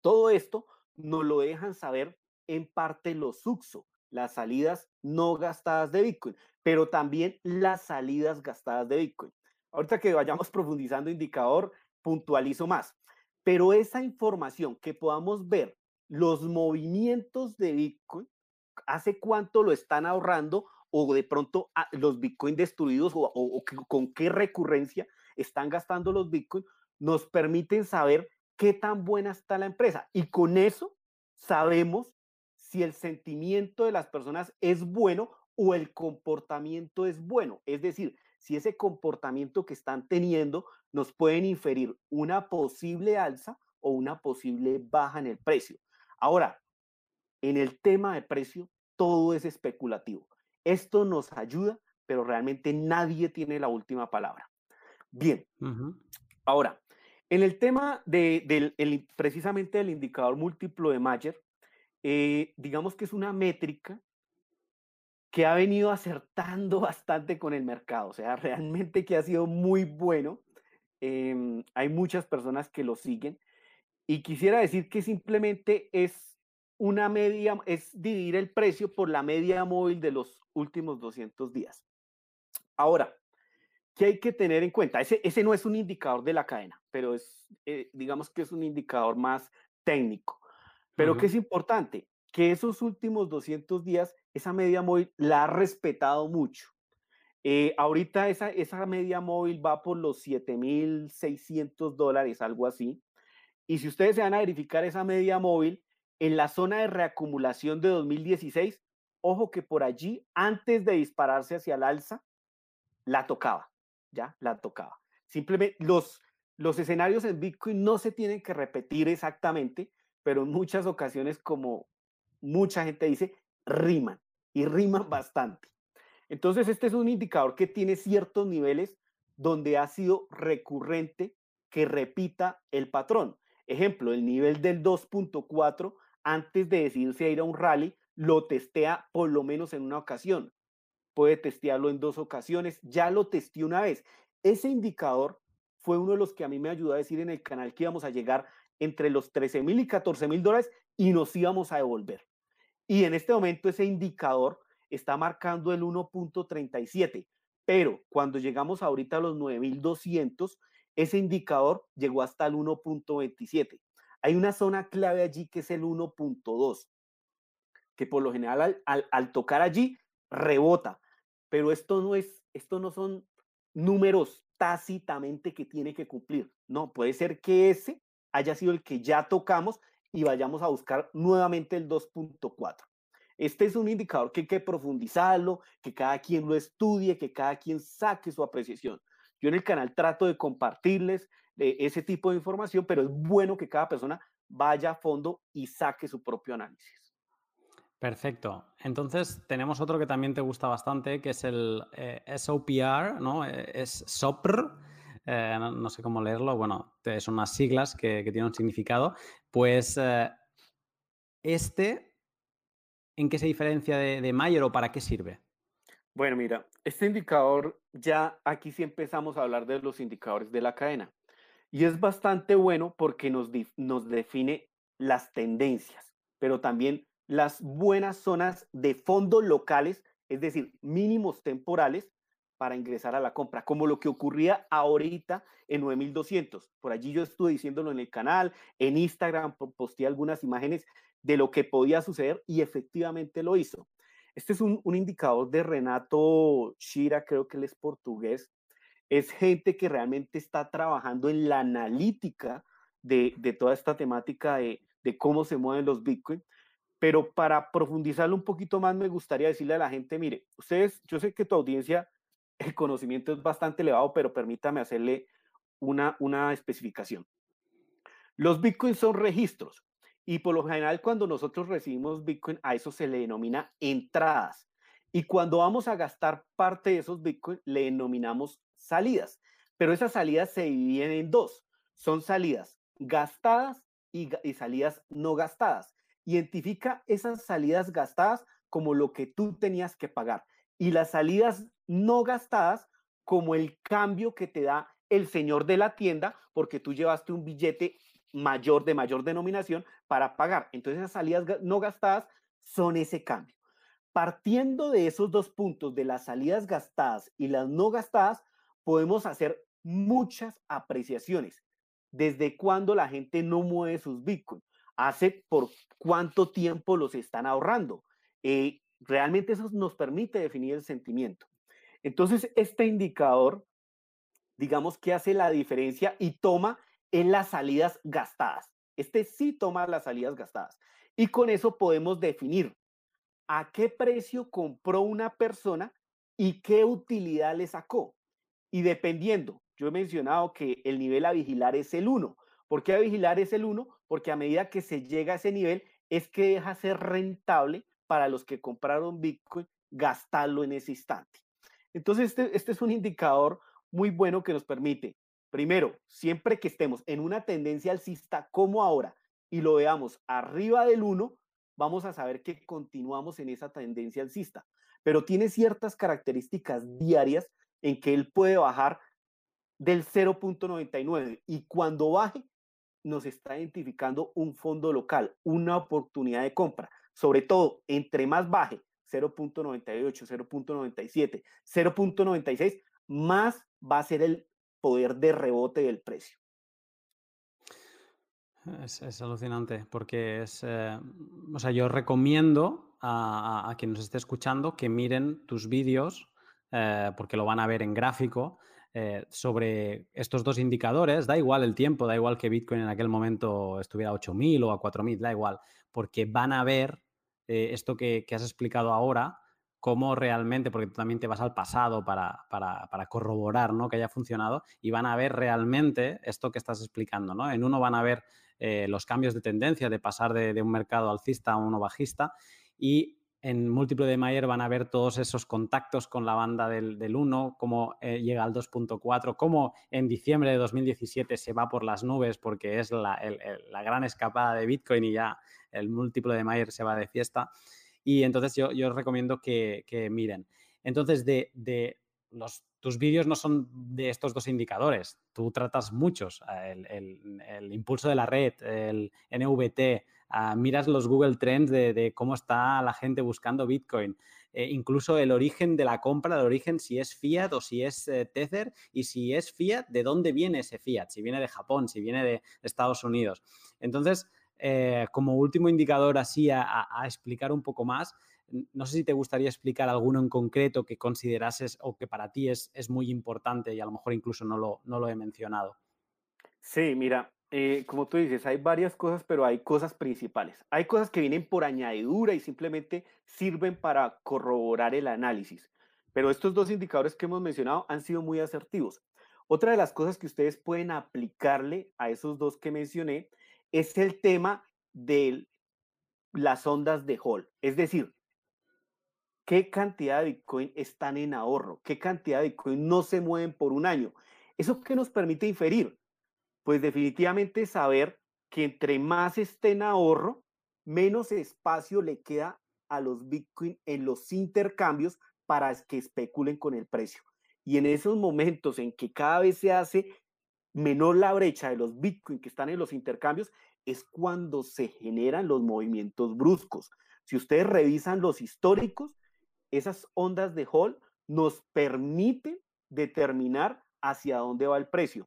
Todo esto nos lo dejan saber en parte los SUXO, las salidas no gastadas de Bitcoin, pero también las salidas gastadas de Bitcoin. Ahorita que vayamos profundizando indicador, puntualizo más. Pero esa información que podamos ver los movimientos de Bitcoin, hace cuánto lo están ahorrando o de pronto ah, los Bitcoin destruidos o, con qué recurrencia están gastando los Bitcoin, nos permiten saber qué tan buena está la empresa. Y con eso sabemos si el sentimiento de las personas es bueno o el comportamiento es bueno. Es decir, si ese comportamiento que están teniendo nos pueden inferir una posible alza o una posible baja en el precio. Ahora, en el tema de precio, todo es especulativo. Esto nos ayuda, pero realmente nadie tiene la última palabra. Bien, ahora, en el tema de, precisamente del indicador múltiplo de Mayer, eh, digamos que es una métrica que ha venido acertando bastante con el mercado, o sea, realmente que ha sido muy bueno. Em, hay muchas personas que lo siguen y quisiera decir que simplemente es una media, es dividir el precio por la media móvil de los últimos 200 días. Ahora, ¿qué hay que tener en cuenta? Ese, no es un indicador de la cadena, pero es, eh, digamos que es un indicador más técnico. Pero ¿qué es importante? Que esos últimos 200 días, esa media móvil la ha respetado mucho. Eh, ahorita esa, esa media móvil va por los 7.600 dólares, algo así. Y si ustedes se van a verificar esa media móvil, en la zona de reacumulación de 2016, ojo que por allí, antes de dispararse hacia el alza, la tocaba, ya, la tocaba. Simplemente los, los escenarios en Bitcoin no se tienen que repetir exactamente, pero en muchas ocasiones, como mucha gente dice, riman y riman bastante. Entonces, este es un indicador que tiene ciertos niveles donde ha sido recurrente que repita el patrón. Ejemplo, el nivel del 2.4 antes de decidirse a ir a un rally, lo testea por lo menos en una ocasión. Puede testearlo en dos ocasiones, ya lo testé una vez. Ese indicador fue uno de los que a mí me ayudó a decir en el canal que íbamos a llegar entre los 13 mil y 14 mil dólares y nos íbamos a devolver. Y en este momento ese indicador está marcando el 1.37, pero cuando llegamos ahorita a los 9.200, ese indicador llegó hasta el 1.27. Hay una zona clave allí que es el 1.2, que por lo general al, tocar allí rebota, pero esto no es, esto no son números tácitamente que tiene que cumplir. No, puede ser que ese haya sido el que ya tocamos y vayamos a buscar nuevamente el 2.4. Este es un indicador que hay que profundizarlo, que cada quien lo estudie, que cada quien saque su apreciación. Yo en el canal trato de compartirles eh, ese tipo de información, pero es bueno que cada persona vaya a fondo y saque su propio análisis. Perfecto. Entonces tenemos otro que también te gusta bastante, que es el eh, SOPR, ¿no? Eh, es SOPR, no, sé cómo leerlo, bueno, son unas siglas que, tienen un significado. Pues este, ¿en qué se diferencia de, de Mayer o para qué sirve? Bueno, mira, este indicador, ya aquí sí empezamos a hablar de los indicadores de la cadena. Y es bastante bueno porque nos, nos define las tendencias, pero también las buenas zonas de fondos locales, es decir, mínimos temporales para ingresar a la compra, como lo que ocurría ahorita en 9200. Por allí yo estuve diciéndolo en el canal, en Instagram posteé algunas imágenes de lo que podía suceder y efectivamente lo hizo. Este es un, indicador de Renato Shira, creo que él es portugués. Es gente que realmente está trabajando en la analítica de, toda esta temática de, cómo se mueven los Bitcoin. Pero para profundizarlo un poquito más, me gustaría decirle a la gente, mire, ustedes, yo sé que tu audiencia, el conocimiento es bastante elevado, pero permítame hacerle una, una especificación. Los Bitcoins son registros. Y por lo general, cuando nosotros recibimos Bitcoin, a eso se le denomina entradas. Y cuando vamos a gastar parte de esos Bitcoin, le denominamos salidas. Pero esas salidas se dividen en dos. Son salidas gastadas y, y salidas no gastadas. Identifica esas salidas gastadas como lo que tú tenías que pagar y las salidas no gastadas como el cambio que te da el señor de la tienda porque tú llevaste un billete mayor de mayor denominación para pagar. Entonces esas salidas no gastadas son ese cambio. Partiendo de esos dos puntos, de las salidas gastadas y las no gastadas, podemos hacer muchas apreciaciones. Desde cuándo la gente no mueve sus bitcoins, hace por cuánto tiempo los están ahorrando. Eh, realmente eso nos permite definir el sentimiento. Entonces, este indicador, digamos que hace la diferencia y toma en las salidas gastadas. Este sí toma las salidas gastadas. Y con eso podemos definir a qué precio compró una persona y qué utilidad le sacó. Y dependiendo, yo he mencionado que el nivel a vigilar es el 1. ¿Por qué a vigilar es el 1? Porque a medida que se llega a ese nivel es que deja ser rentable para los que compraron Bitcoin gastarlo en ese instante. Entonces, este, este es un indicador muy bueno que nos permite, primero, siempre que estemos en una tendencia alcista como ahora y lo veamos arriba del 1, vamos a saber que continuamos en esa tendencia alcista, pero tiene ciertas características diarias en que él puede bajar del 0.99 y cuando baje nos está identificando un fondo local, una oportunidad de compra. Sobre todo, entre más baje, 0.98, 0.97, 0.96, más va a ser el poder de rebote del precio. Es, alucinante porque es, eh, o sea, yo recomiendo a, quien nos esté escuchando que miren tus vídeos eh, porque lo van a ver en gráfico eh, sobre estos dos indicadores. Da igual el tiempo, da igual que Bitcoin en aquel momento estuviera a 8.000 o a 4.000, da igual, porque van a ver esto que, has explicado ahora cómo realmente, porque también te vas al pasado para, corroborar ¿no? que haya funcionado y van a ver realmente esto que estás explicando. ¿no? En uno van a ver eh, los cambios de tendencia, de pasar de, un mercado alcista a uno bajista y en múltiplo de Mayer van a ver todos esos contactos con la banda del, 1, cómo eh, llega al 2.4, cómo en diciembre de 2017 se va por las nubes porque es la, gran escapada de Bitcoin y ya el múltiplo de Mayer se va de fiesta. Y entonces yo, os recomiendo que, miren. Entonces, los, tus vídeos no son de estos dos indicadores. Tú tratas muchos, eh, el, impulso de la red, el NVT, ah, miras los Google Trends de, cómo está la gente buscando Bitcoin, eh, incluso el origen de la compra, el origen si es fiat o si es eh, Tether y si es fiat, de dónde viene ese fiat, si viene de Japón, si viene de Estados Unidos. Entonces, eh, como último indicador así a, explicar un poco más, no sé si te gustaría explicar alguno en concreto que considerases o que para ti es, muy importante y a lo mejor incluso no lo, no lo he mencionado. Sí, mira, eh, como tú dices, hay varias cosas, pero hay cosas principales. Hay cosas que vienen por añadidura y simplemente sirven para corroborar el análisis. Pero estos dos indicadores que hemos mencionado han sido muy asertivos. Otra de las cosas que ustedes pueden aplicarle a esos dos que mencioné es el tema de las ondas de Hall. Es decir, qué cantidad de Bitcoin están en ahorro, qué cantidad de Bitcoin no se mueven por un año. ¿Eso qué nos permite inferir? Pues definitivamente saber que entre más esté en ahorro, menos espacio le queda a los Bitcoin en los intercambios para que especulen con el precio. Y en esos momentos en que cada vez se hace menor la brecha de los Bitcoin que están en los intercambios, es cuando se generan los movimientos bruscos. Si ustedes revisan los históricos, esas ondas de Hall nos permiten determinar hacia dónde va el precio.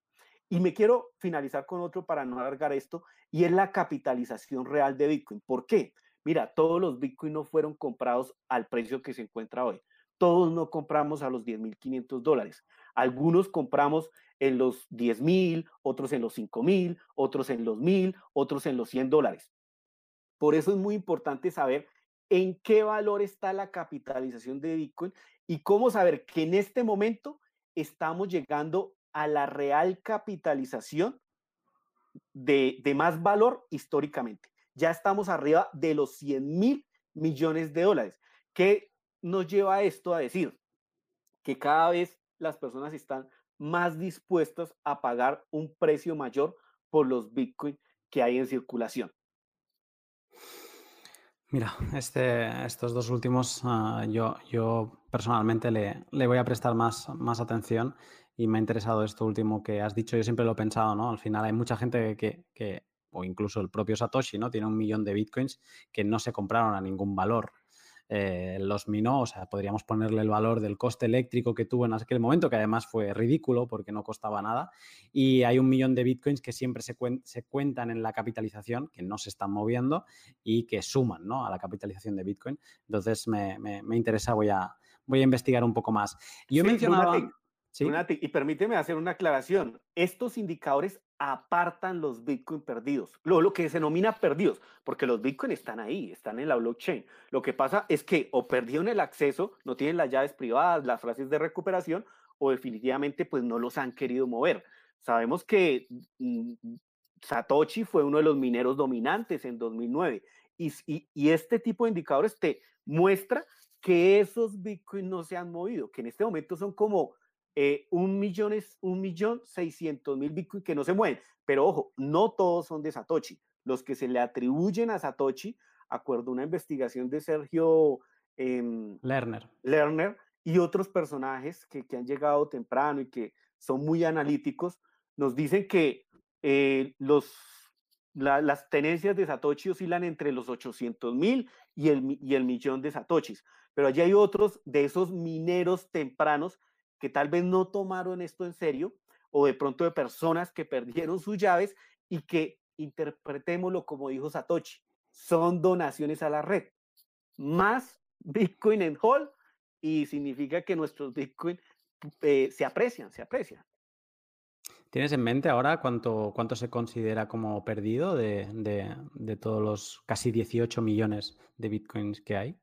Y me quiero finalizar con otro para no alargar esto, y es la capitalización real de Bitcoin. ¿Por qué? Mira, todos los Bitcoin no fueron comprados al precio que se encuentra hoy. Todos no compramos a los 10.500 dólares. Algunos compramos en los 10 mil, otros en los 5 mil, otros en los mil, otros en los 100 dólares. Por eso es muy importante saber en qué valor está la capitalización de Bitcoin y cómo saber que en este momento estamos llegando a la real capitalización de, más valor históricamente. Ya estamos arriba de los 100 mil millones de dólares, que nos lleva esto a decir que cada vez las personas están más dispuestas a pagar un precio mayor por los Bitcoin que hay en circulación. Mira, este, estos dos últimos uh, yo, yo personalmente le, le, voy a prestar más, más atención y me ha interesado esto último que has dicho. Yo siempre lo he pensado, ¿no? Al final hay mucha gente que, que o incluso el propio Satoshi, ¿no? Tiene un millón de bitcoins que no se compraron a ningún valor eh, los minó, o sea, podríamos ponerle el valor del coste eléctrico que tuvo en aquel momento, que además fue ridículo porque no costaba nada, y hay un millón de bitcoins que siempre se, se cuentan en la capitalización, que no se están moviendo y que suman ¿no? a la capitalización de bitcoin. Entonces me, me, me interesa, voy a, voy a investigar un poco más. Yo sí, mencionaba... ¿Sí? y permíteme hacer una aclaración. Estos indicadores apartan los Bitcoin perdidos, lo, lo que se denomina perdidos, porque los Bitcoin están ahí, están en la blockchain. Lo que pasa es que o perdieron el acceso, no tienen las llaves privadas, las frases de recuperación, o definitivamente pues no los han querido mover. Sabemos que mm, Satoshi fue uno de los mineros dominantes en 2009 y, y, y este tipo de indicadores te muestra que esos Bitcoin no se han movido, que en este momento son como eh, un, millón es, un millón seiscientos mil Bitcoin que no se mueven. Pero ojo, no todos son de Satoshi. Los que se le atribuyen a Satoshi, acuerdo a una investigación de Sergio eh, Lerner. Lerner y otros personajes que, que, han llegado temprano y que son muy analíticos, nos dicen que eh, los, la, las tenencias de Satoshi oscilan entre los 800 mil y el, y el millón de Satoshis. Pero allí hay otros de esos mineros tempranos que tal vez no tomaron esto en serio, o de pronto de personas que perdieron sus llaves y que interpretémoslo como dijo Satoshi, son donaciones a la red. Más Bitcoin en hold y significa que nuestros Bitcoin eh, se aprecian, se aprecian. ¿Tienes en mente ahora cuánto, cuánto se considera como perdido de, de, de todos los casi 18 millones de Bitcoins que hay?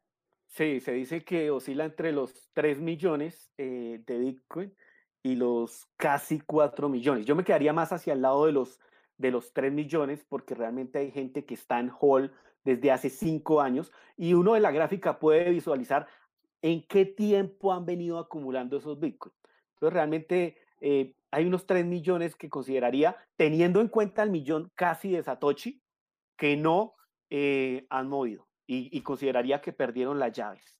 Sí, se dice que oscila entre los 3 millones eh, de Bitcoin y los casi 4 millones. Yo me quedaría más hacia el lado de los, de los 3 millones porque realmente hay gente que está en hold desde hace 5 años y uno de la gráfica puede visualizar en qué tiempo han venido acumulando esos Bitcoin. Entonces realmente eh, hay unos 3 millones que consideraría, teniendo en cuenta el millón casi de Satoshi, que no eh, han movido y, consideraría que perdieron las llaves.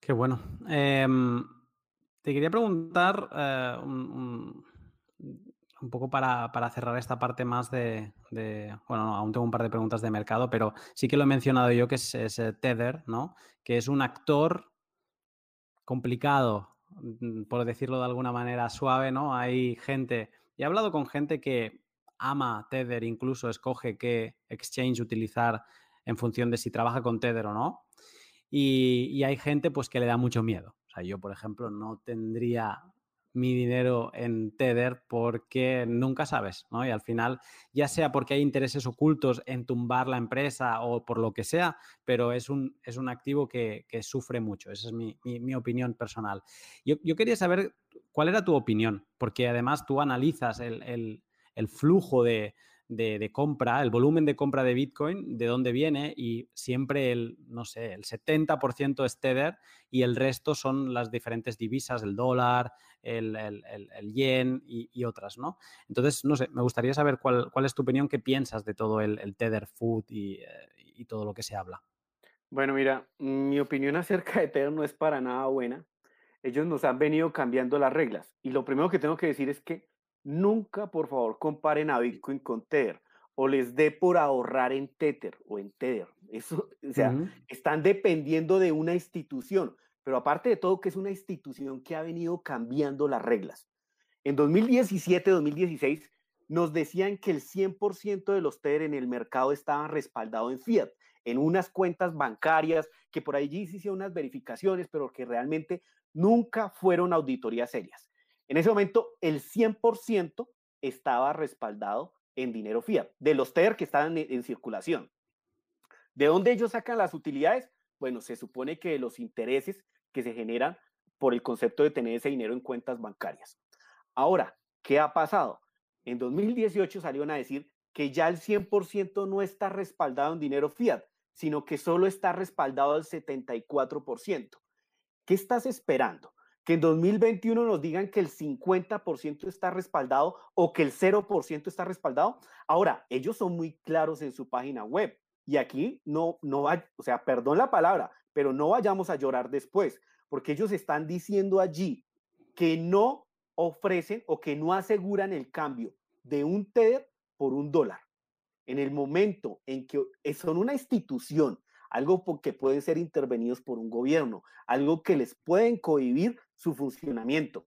Qué bueno. Eh, te quería preguntar eh, un, poco para, para, cerrar esta parte más de, Bueno, no, aún tengo un par de preguntas de mercado, pero sí que lo he mencionado yo, que es, es Tether, ¿no? Que es un actor complicado, mm, por decirlo de alguna manera suave, ¿no? Hay gente... Y he hablado con gente que ama Tether, incluso escoge qué exchange utilizar en función de si trabaja con Tether o no. Y, hay gente pues que le da mucho miedo. O sea, yo, por ejemplo, no tendría mi dinero en Tether porque nunca sabes, ¿no? Y al final, ya sea porque hay intereses ocultos en tumbar la empresa o por lo que sea, pero es un, es un activo que, sufre mucho. Esa es mi, mi, opinión personal. Yo, yo, quería saber cuál era tu opinión, porque además tú analizas el, el flujo de, de, compra, el volumen de compra de Bitcoin, de dónde viene y siempre el, no sé, el 70% es Tether y el resto son las diferentes divisas, el dólar, el, el, yen y, y, otras, ¿no? Entonces, no sé, me gustaría saber cuál, cuál es tu opinión, qué piensas de todo el, Tether Food y, eh, y todo lo que se habla. Bueno, mira, mi opinión acerca de Tether no es para nada buena. Ellos nos han venido cambiando las reglas y lo primero que tengo que decir es que Nunca, por favor, comparen a Bitcoin con Tether o les dé por ahorrar en Tether o en Tether. Eso, o sea, uh -huh. están dependiendo de una institución, pero aparte de todo que es una institución que ha venido cambiando las reglas. En 2017, 2016 nos decían que el 100% de los Tether en el mercado estaban respaldados en fiat, en unas cuentas bancarias que por allí se hicieron unas verificaciones, pero que realmente nunca fueron auditorías serias. En ese momento, el 100% estaba respaldado en dinero fiat, de los TER que estaban en, en, circulación. ¿De dónde ellos sacan las utilidades? Bueno, se supone que los intereses que se generan por el concepto de tener ese dinero en cuentas bancarias. Ahora, ¿qué ha pasado? En 2018 salieron a decir que ya el 100% no está respaldado en dinero fiat, sino que solo está respaldado al 74%. ¿Qué estás esperando? Que en 2021 nos digan que el 50% está respaldado o que el 0% está respaldado. Ahora, ellos son muy claros en su página web y aquí no, no va, o sea, perdón la palabra, pero no vayamos a llorar después, porque ellos están diciendo allí que no ofrecen o que no aseguran el cambio de un Tether por un dólar. En el momento en que son una institución, algo que pueden ser intervenidos por un gobierno, algo que les pueden cohibir su funcionamiento.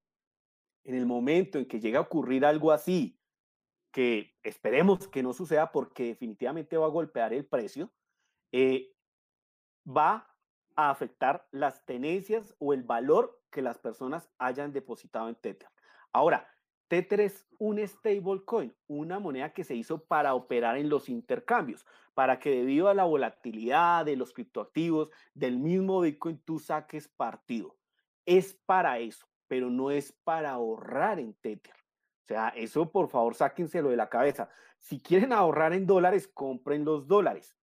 En el momento en que llega a ocurrir algo así, que esperemos que no suceda porque definitivamente va a golpear el precio, eh, va a afectar las tenencias o el valor que las personas hayan depositado en Tether. Ahora, Tether es un stablecoin, una moneda que se hizo para operar en los intercambios, para que debido a la volatilidad de los criptoactivos, del mismo Bitcoin, tú saques partido. Es para eso, pero no es para ahorrar en Tether. O sea, eso por favor sáquenselo de la cabeza. Si quieren ahorrar en dólares, compren los dólares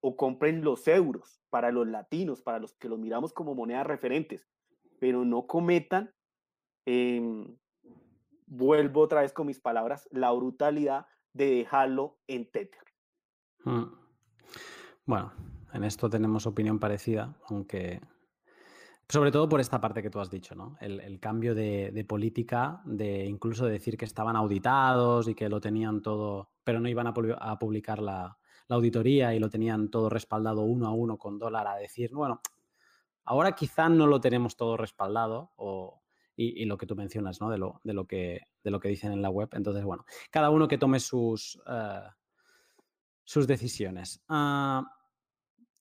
o compren los euros para los latinos, para los que los miramos como monedas referentes, pero no cometan eh, vuelvo otra vez con mis palabras, la brutalidad de dejarlo en Tether. Mm. Bueno, en esto tenemos opinión parecida, aunque sobre todo por esta parte que tú has dicho, ¿no? El, cambio de, política, de incluso decir que estaban auditados y que lo tenían todo, pero no iban a, publicar la, la, auditoría y lo tenían todo respaldado uno a uno con dólar a decir, bueno, ahora quizá no lo tenemos todo respaldado o, y, lo que tú mencionas, ¿no? De lo, de, lo que, de lo que dicen en la web. Entonces, bueno, cada uno que tome sus, eh, sus decisiones. Ah,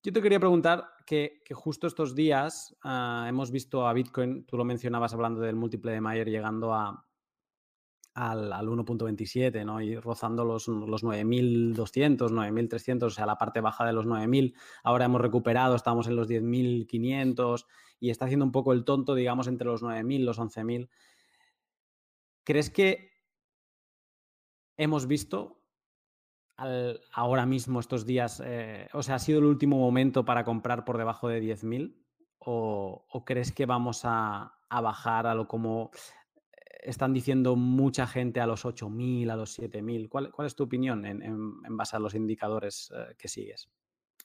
yo te quería preguntar que, justo estos días ah, hemos visto a Bitcoin, tú lo mencionabas hablando del múltiple de Mayer llegando a, al, 1.27, ¿no? Y rozando los, los 9.200, 9.300, o sea, la parte baja de los 9.000. Ahora hemos recuperado, estamos en los 10.500 y está haciendo un poco el tonto, digamos, entre los 9.000 y los 11.000. ¿Crees que hemos visto ahora mismo estos días, eh, o sea, ha sido el último momento para comprar por debajo de 10.000? O, ¿O, crees que vamos a, a bajar a lo como están diciendo mucha gente a los 8.000, a los 7.000. ¿Cuál, ¿Cuál es tu opinión en, base a los indicadores eh, que sigues?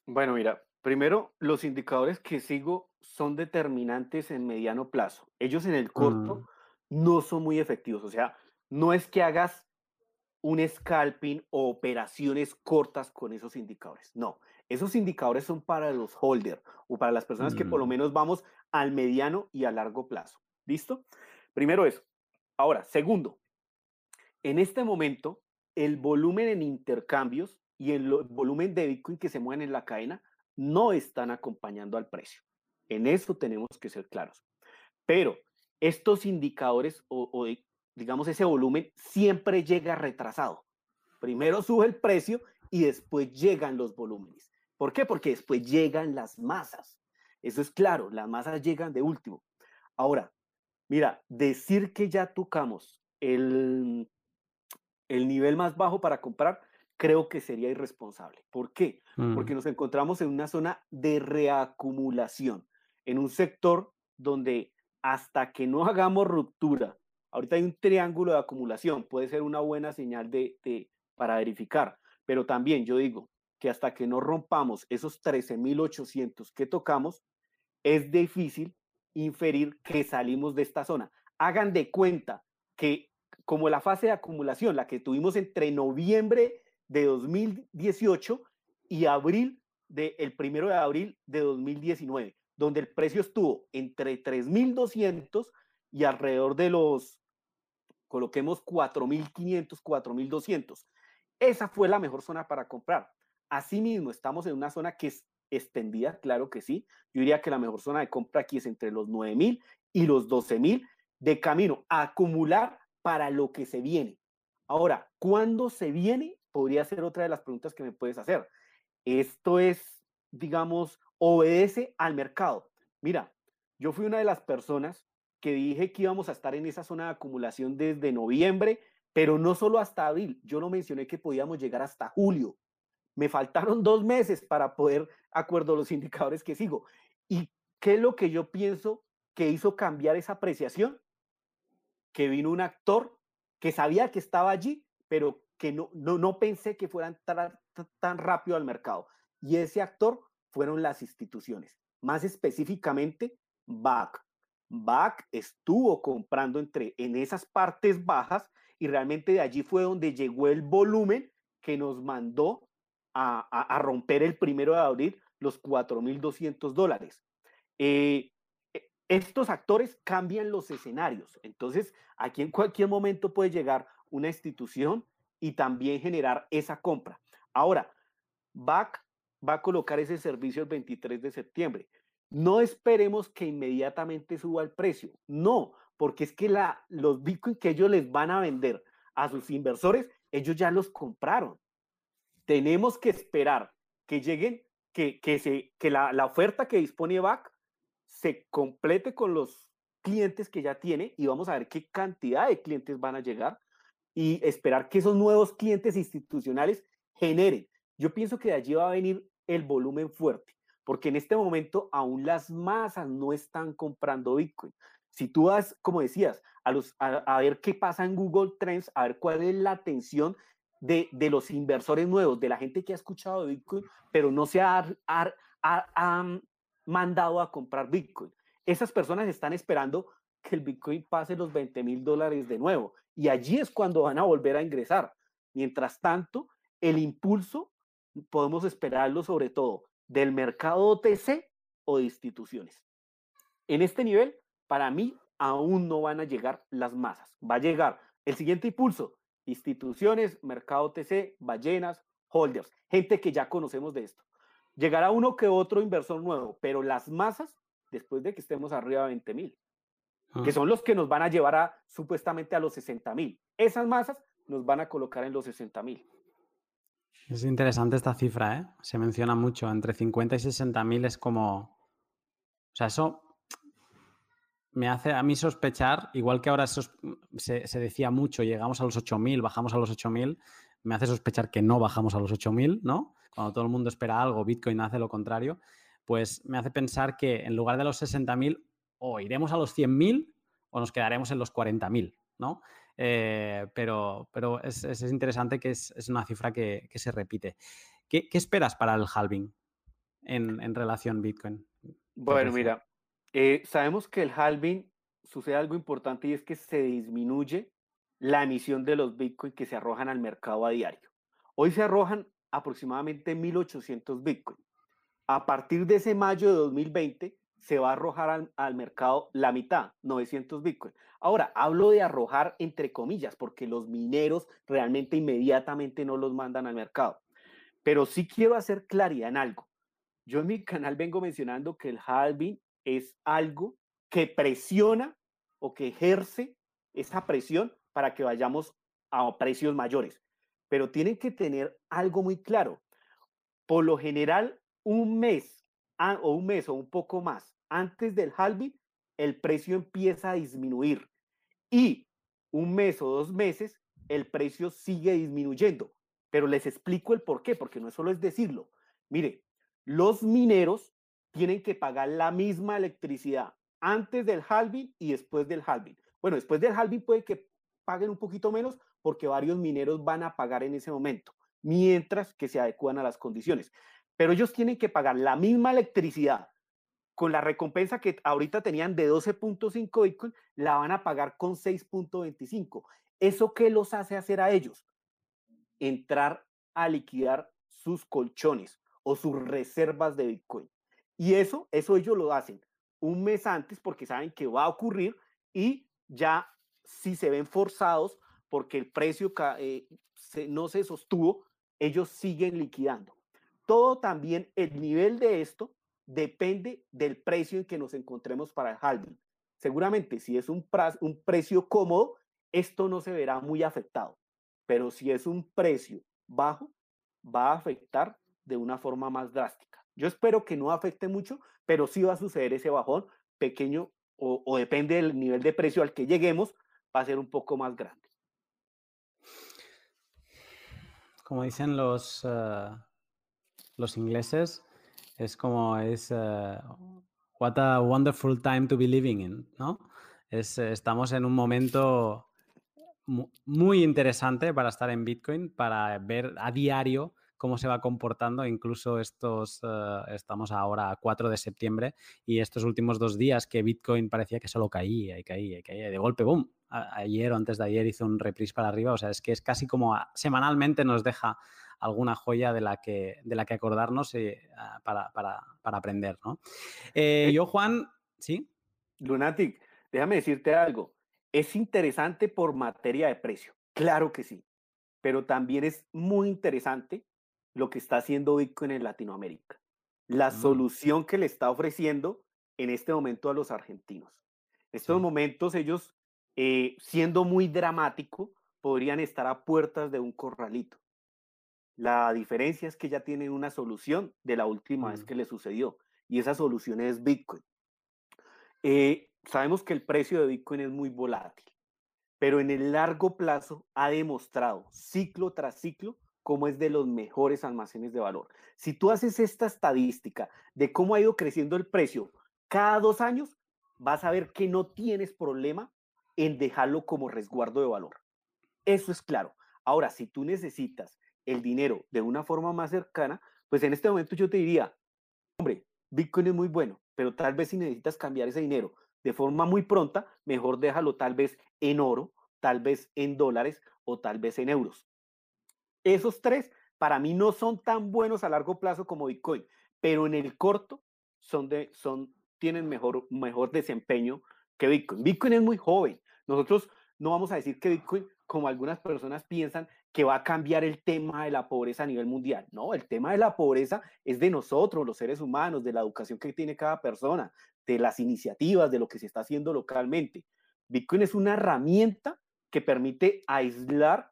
Bueno, mira, primero, los indicadores que sigo son determinantes en mediano plazo. Ellos en el corto mm. no son muy efectivos. O sea, no es que hagas un scalping o operaciones cortas con esos indicadores. No, esos indicadores son para los holders o para las personas que por lo mm. menos vamos al mediano y a largo plazo. ¿Listo? Primero eso. Ahora, segundo, en este momento, el volumen en intercambios y el volumen de Bitcoin que se mueven en la cadena no están acompañando al precio. En eso tenemos que ser claros. Pero estos indicadores o, digamos ese volumen siempre llega retrasado. Primero sube el precio y después llegan los volúmenes. ¿Por qué? Porque después llegan las masas. Eso es claro, las masas llegan de último. Ahora, Mira, decir que ya tocamos el, el nivel más bajo para comprar, creo que sería irresponsable. ¿Por qué? Porque mm. nos encontramos en una zona de reacumulación, en un sector donde hasta que no hagamos ruptura, ahorita hay un triángulo de acumulación, puede ser una buena señal para verificar, pero también yo digo que hasta que no rompamos esos 13.800 que tocamos, es difícil inferir que salimos de esta zona. Hagan de cuenta que como la fase de acumulación, la que tuvimos entre noviembre de 2018 y abril de, el primero de abril de 2019, donde el precio estuvo entre 3.200 y alrededor de los, coloquemos 4.500, 4.200. Esa fue la mejor zona para comprar. Asimismo, estamos en una zona que es extendida, claro que sí. Yo diría que la mejor zona de compra aquí es entre los 9.000 y los 12.000 de camino a acumular para lo que se viene. Ahora, ¿cuándo se viene? Podría ser otra de las preguntas que me puedes hacer. Esto es, digamos, obedece al mercado. Mira, yo fui una de las personas que dije que íbamos a estar en esa zona de acumulación desde noviembre, pero no solo hasta abril. Yo no mencioné que podíamos llegar hasta julio me faltaron dos meses para poder acuerdo los indicadores que sigo. ¿Y qué es lo que yo pienso que hizo cambiar esa apreciación? Que vino un actor que sabía que estaba allí, pero que no, no, no pensé que fueran tan, tan rápido al mercado. Y ese actor fueron las instituciones, más específicamente BAC. BAC estuvo comprando entre, en esas partes bajas y realmente de allí fue donde llegó el volumen que nos mandó a, a, romper el primero de abril los 4.200 dólares. Eh, e, estos actores cambian los escenarios, entonces aquí en cualquier momento puede llegar una institución y también generar esa compra. Ahora, BAC va a colocar ese servicio el 23 de septiembre. No esperemos que inmediatamente suba el precio, no, porque es que los Bitcoin que ellos les van a vender a sus inversores, ellos ya los compraron. Tenemos que esperar que lleguen, que la, la oferta que dispone BAC se complete con los clientes que ya tiene y vamos a ver qué cantidad de clientes van a llegar y esperar que esos nuevos clientes institucionales generen. Yo pienso que de allí va a venir el volumen fuerte, porque en este momento aún las masas no están comprando Bitcoin. Si tú vas, como decías, a, los, a, ver qué pasa en Google Trends, a ver cuál es la atención de, de, los inversores nuevos, de la gente que ha escuchado de Bitcoin, pero no se ha, ha, ha, mandado a comprar Bitcoin. Esas personas están esperando que el Bitcoin pase los 20 mil dólares de nuevo y allí es cuando van a volver a ingresar. Mientras tanto, el impulso podemos esperarlo sobre todo del mercado OTC o de instituciones. En este nivel, para mí, aún no van a llegar las masas. Va a llegar el siguiente impulso, instituciones, mercado OTC, ballenas, holders, gente que ya conocemos de esto. Llegará uno que otro inversor nuevo, pero las masas, después de que estemos arriba de 20 mil, que ah. son los que nos van a llevar a supuestamente a los 60 mil. Esas masas nos van a colocar en los 60 mil. Es interesante esta cifra, ¿eh? Se menciona mucho. Entre 50 y 60 mil es como. O sea, eso me hace a mí sospechar, igual que ahora se, se, decía mucho, llegamos a los 8.000, bajamos a los 8.000, me hace sospechar que no bajamos a los 8.000, ¿no? Cuando todo el mundo espera algo, Bitcoin hace lo contrario, pues me hace pensar que en lugar de los 60.000 o iremos a los 100.000 o nos quedaremos en los 40.000, ¿no? Eh, pero pero es, es, interesante que es, es una cifra que, que, se repite. ¿Qué, ¿Qué, esperas para el halving en, en relación Bitcoin? Bueno, mira, eh, sabemos que el halving sucede algo importante y es que se disminuye la emisión de los Bitcoin que se arrojan al mercado a diario. Hoy se arrojan aproximadamente 1.800 Bitcoin. A partir de ese mayo de 2020 se va a arrojar al, al, mercado la mitad, 900 Bitcoin. Ahora, hablo de arrojar entre comillas, porque los mineros realmente inmediatamente no los mandan al mercado. Pero sí quiero hacer claridad en algo. Yo en mi canal vengo mencionando que el halving es algo que presiona o que ejerce esa presión para que vayamos a precios mayores. Pero tienen que tener algo muy claro. Por lo general, un mes o un mes o un poco más antes del halving, el precio empieza a disminuir y un mes o dos meses, el precio sigue disminuyendo. Pero les explico el por qué, porque no solo es decirlo. Mire, los mineros tienen que pagar la misma electricidad antes del halving y después del halving. Bueno, después del halving puede que paguen un poquito menos porque varios mineros van a pagar en ese momento, mientras que se adecuan a las condiciones. Pero ellos tienen que pagar la misma electricidad con la recompensa que ahorita tenían de 12.5 Bitcoin, la van a pagar con 6.25. ¿Eso qué los hace hacer a ellos? Entrar a liquidar sus colchones o sus reservas de Bitcoin. Y eso, eso ellos lo hacen un mes antes porque saben que va a ocurrir y ya si se ven forzados porque el precio eh, no se sostuvo, ellos siguen liquidando. Todo también el nivel de esto depende del precio en que nos encontremos para el halving. Seguramente si es un, un precio cómodo, esto no se verá muy afectado, pero si es un precio bajo, va a afectar de una forma más drástica. Yo espero que no afecte mucho, pero sí va a suceder ese bajón pequeño o, o depende del nivel de precio al que lleguemos, va a ser un poco más grande. Como dicen los, uh, los ingleses, es como es eh, what a wonderful time to be living in, ¿no? Es, estamos en un momento muy interesante para estar en Bitcoin, para ver a diario cómo se va comportando. Incluso estos, eh, estamos ahora a 4 de septiembre y estos últimos dos días que Bitcoin parecía que solo caía y caía y caía. de golpe, ¡boom! ayer o antes de ayer hizo un reprise para arriba. O sea, es que es casi como semanalmente nos deja alguna joya de la que, de la que acordarnos eh, para, aprender, ¿no? Eh, yo, Juan, ¿sí? Lunatic, déjame decirte algo. Es interesante por materia de precio, claro que sí, pero también es muy interesante lo que está haciendo Bitcoin en Latinoamérica. La mm. solución que le está ofreciendo en este momento a los argentinos. En estos momentos ellos, eh, siendo muy dramático, podrían estar a puertas de un corralito. La diferencia es que ya tienen una solución de la última vez mm. que le sucedió y esa solución es Bitcoin. Eh, sabemos que el precio de Bitcoin es muy volátil, pero en el largo plazo ha demostrado ciclo tras ciclo cómo es de los mejores almacenes de valor. Si tú haces esta estadística de cómo ha ido creciendo el precio cada dos años, vas a ver que no tienes problema en dejarlo como resguardo de valor. Eso es claro. Ahora, si tú necesitas el dinero de una forma más cercana, pues en este momento yo te diría, hombre, Bitcoin es muy bueno, pero tal vez si necesitas cambiar ese dinero de forma muy pronta, mejor déjalo tal vez en oro, tal vez en dólares o tal vez en euros. Esos tres para mí no son tan buenos a largo plazo como Bitcoin, pero en el corto son de, son, tienen mejor, mejor desempeño que Bitcoin. Bitcoin es muy joven. Nosotros no vamos a decir que Bitcoin, como algunas personas piensan, que va a cambiar el tema de la pobreza a nivel mundial. No, el tema de la pobreza es de nosotros, los seres humanos, de la educación que tiene cada persona, de las iniciativas, de lo que se está haciendo localmente. Bitcoin es una herramienta que permite aislar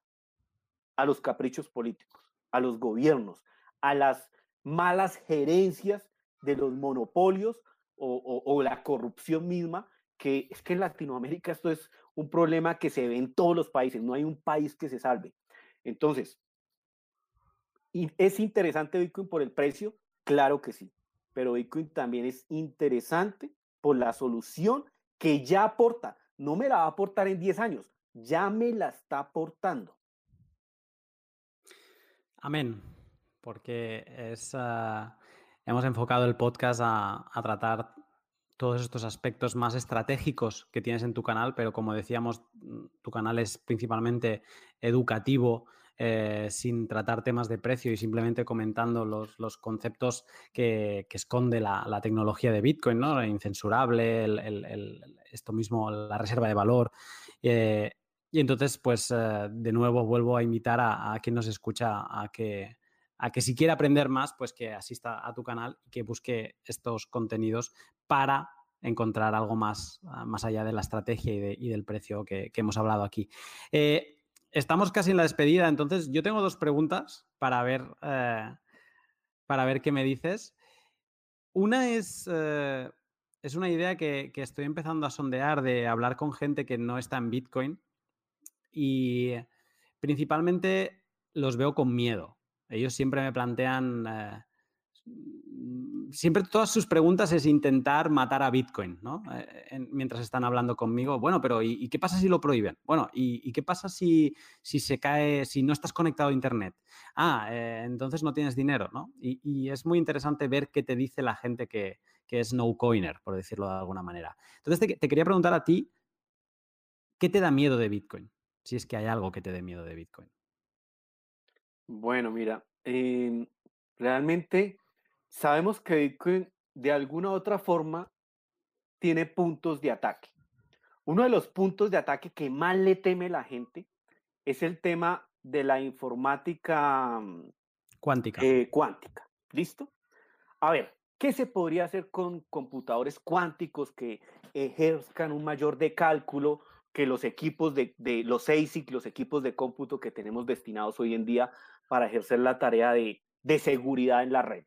a los caprichos políticos, a los gobiernos, a las malas gerencias de los monopolios o, la corrupción misma, que es que en Latinoamérica esto es un problema que se ve en todos los países, no hay un país que se salve. Entonces, ¿es interesante Bitcoin por el precio? Claro que sí, pero Bitcoin también es interesante por la solución que ya aporta. No me la va a aportar en 10 años, ya me la está aportando. Amén, porque es, ah, hemos enfocado el podcast a, tratar todos estos aspectos más estratégicos que tienes en tu canal, pero como decíamos, mm, tu canal es principalmente educativo, eh, sin tratar temas de precio y simplemente comentando los, conceptos que, esconde la, tecnología de Bitcoin, ¿no? Incensurable, esto mismo, la reserva de valor. Eh, y entonces, pues eh, de nuevo vuelvo a invitar a, quien nos escucha a que, a que si quiere aprender más, pues que asista a tu canal y que busque estos contenidos para encontrar algo más, ah, más allá de la estrategia y, del precio que, hemos hablado aquí. Eh, estamos casi en la despedida, entonces yo tengo dos preguntas para ver, eh, para ver qué me dices. Una es, es una idea que, que, estoy empezando a sondear de hablar con gente que no está en Bitcoin y principalmente los veo con miedo. Ellos siempre me plantean, eh, mm, siempre todas sus preguntas es intentar matar a Bitcoin, ¿no? Eh, mientras están hablando conmigo, bueno, pero ¿y, qué pasa si lo prohíben? Bueno, ¿y, qué pasa si, si, se cae, si no estás conectado a Internet? Ah, eh, entonces no tienes dinero, ¿no? Y, es muy interesante ver qué te dice la gente que, es no coiner, por decirlo de alguna manera. Entonces te quería preguntar a ti, ¿qué te da miedo de Bitcoin? si es que hay algo que te dé miedo de Bitcoin. Bueno, mira, em, realmente sabemos que Bitcoin de alguna u otra forma tiene puntos de ataque. Uno de los puntos de ataque que más le teme la gente es el tema de la informática mm, cuántica. Eh, cuántica. ¿Listo? A ver, ¿qué se podría hacer con computadores cuánticos que ejerzcan un mayor de cálculo que los equipos de, los ASIC, los equipos de cómputo que tenemos destinados hoy en día para ejercer la tarea de, de seguridad en la red.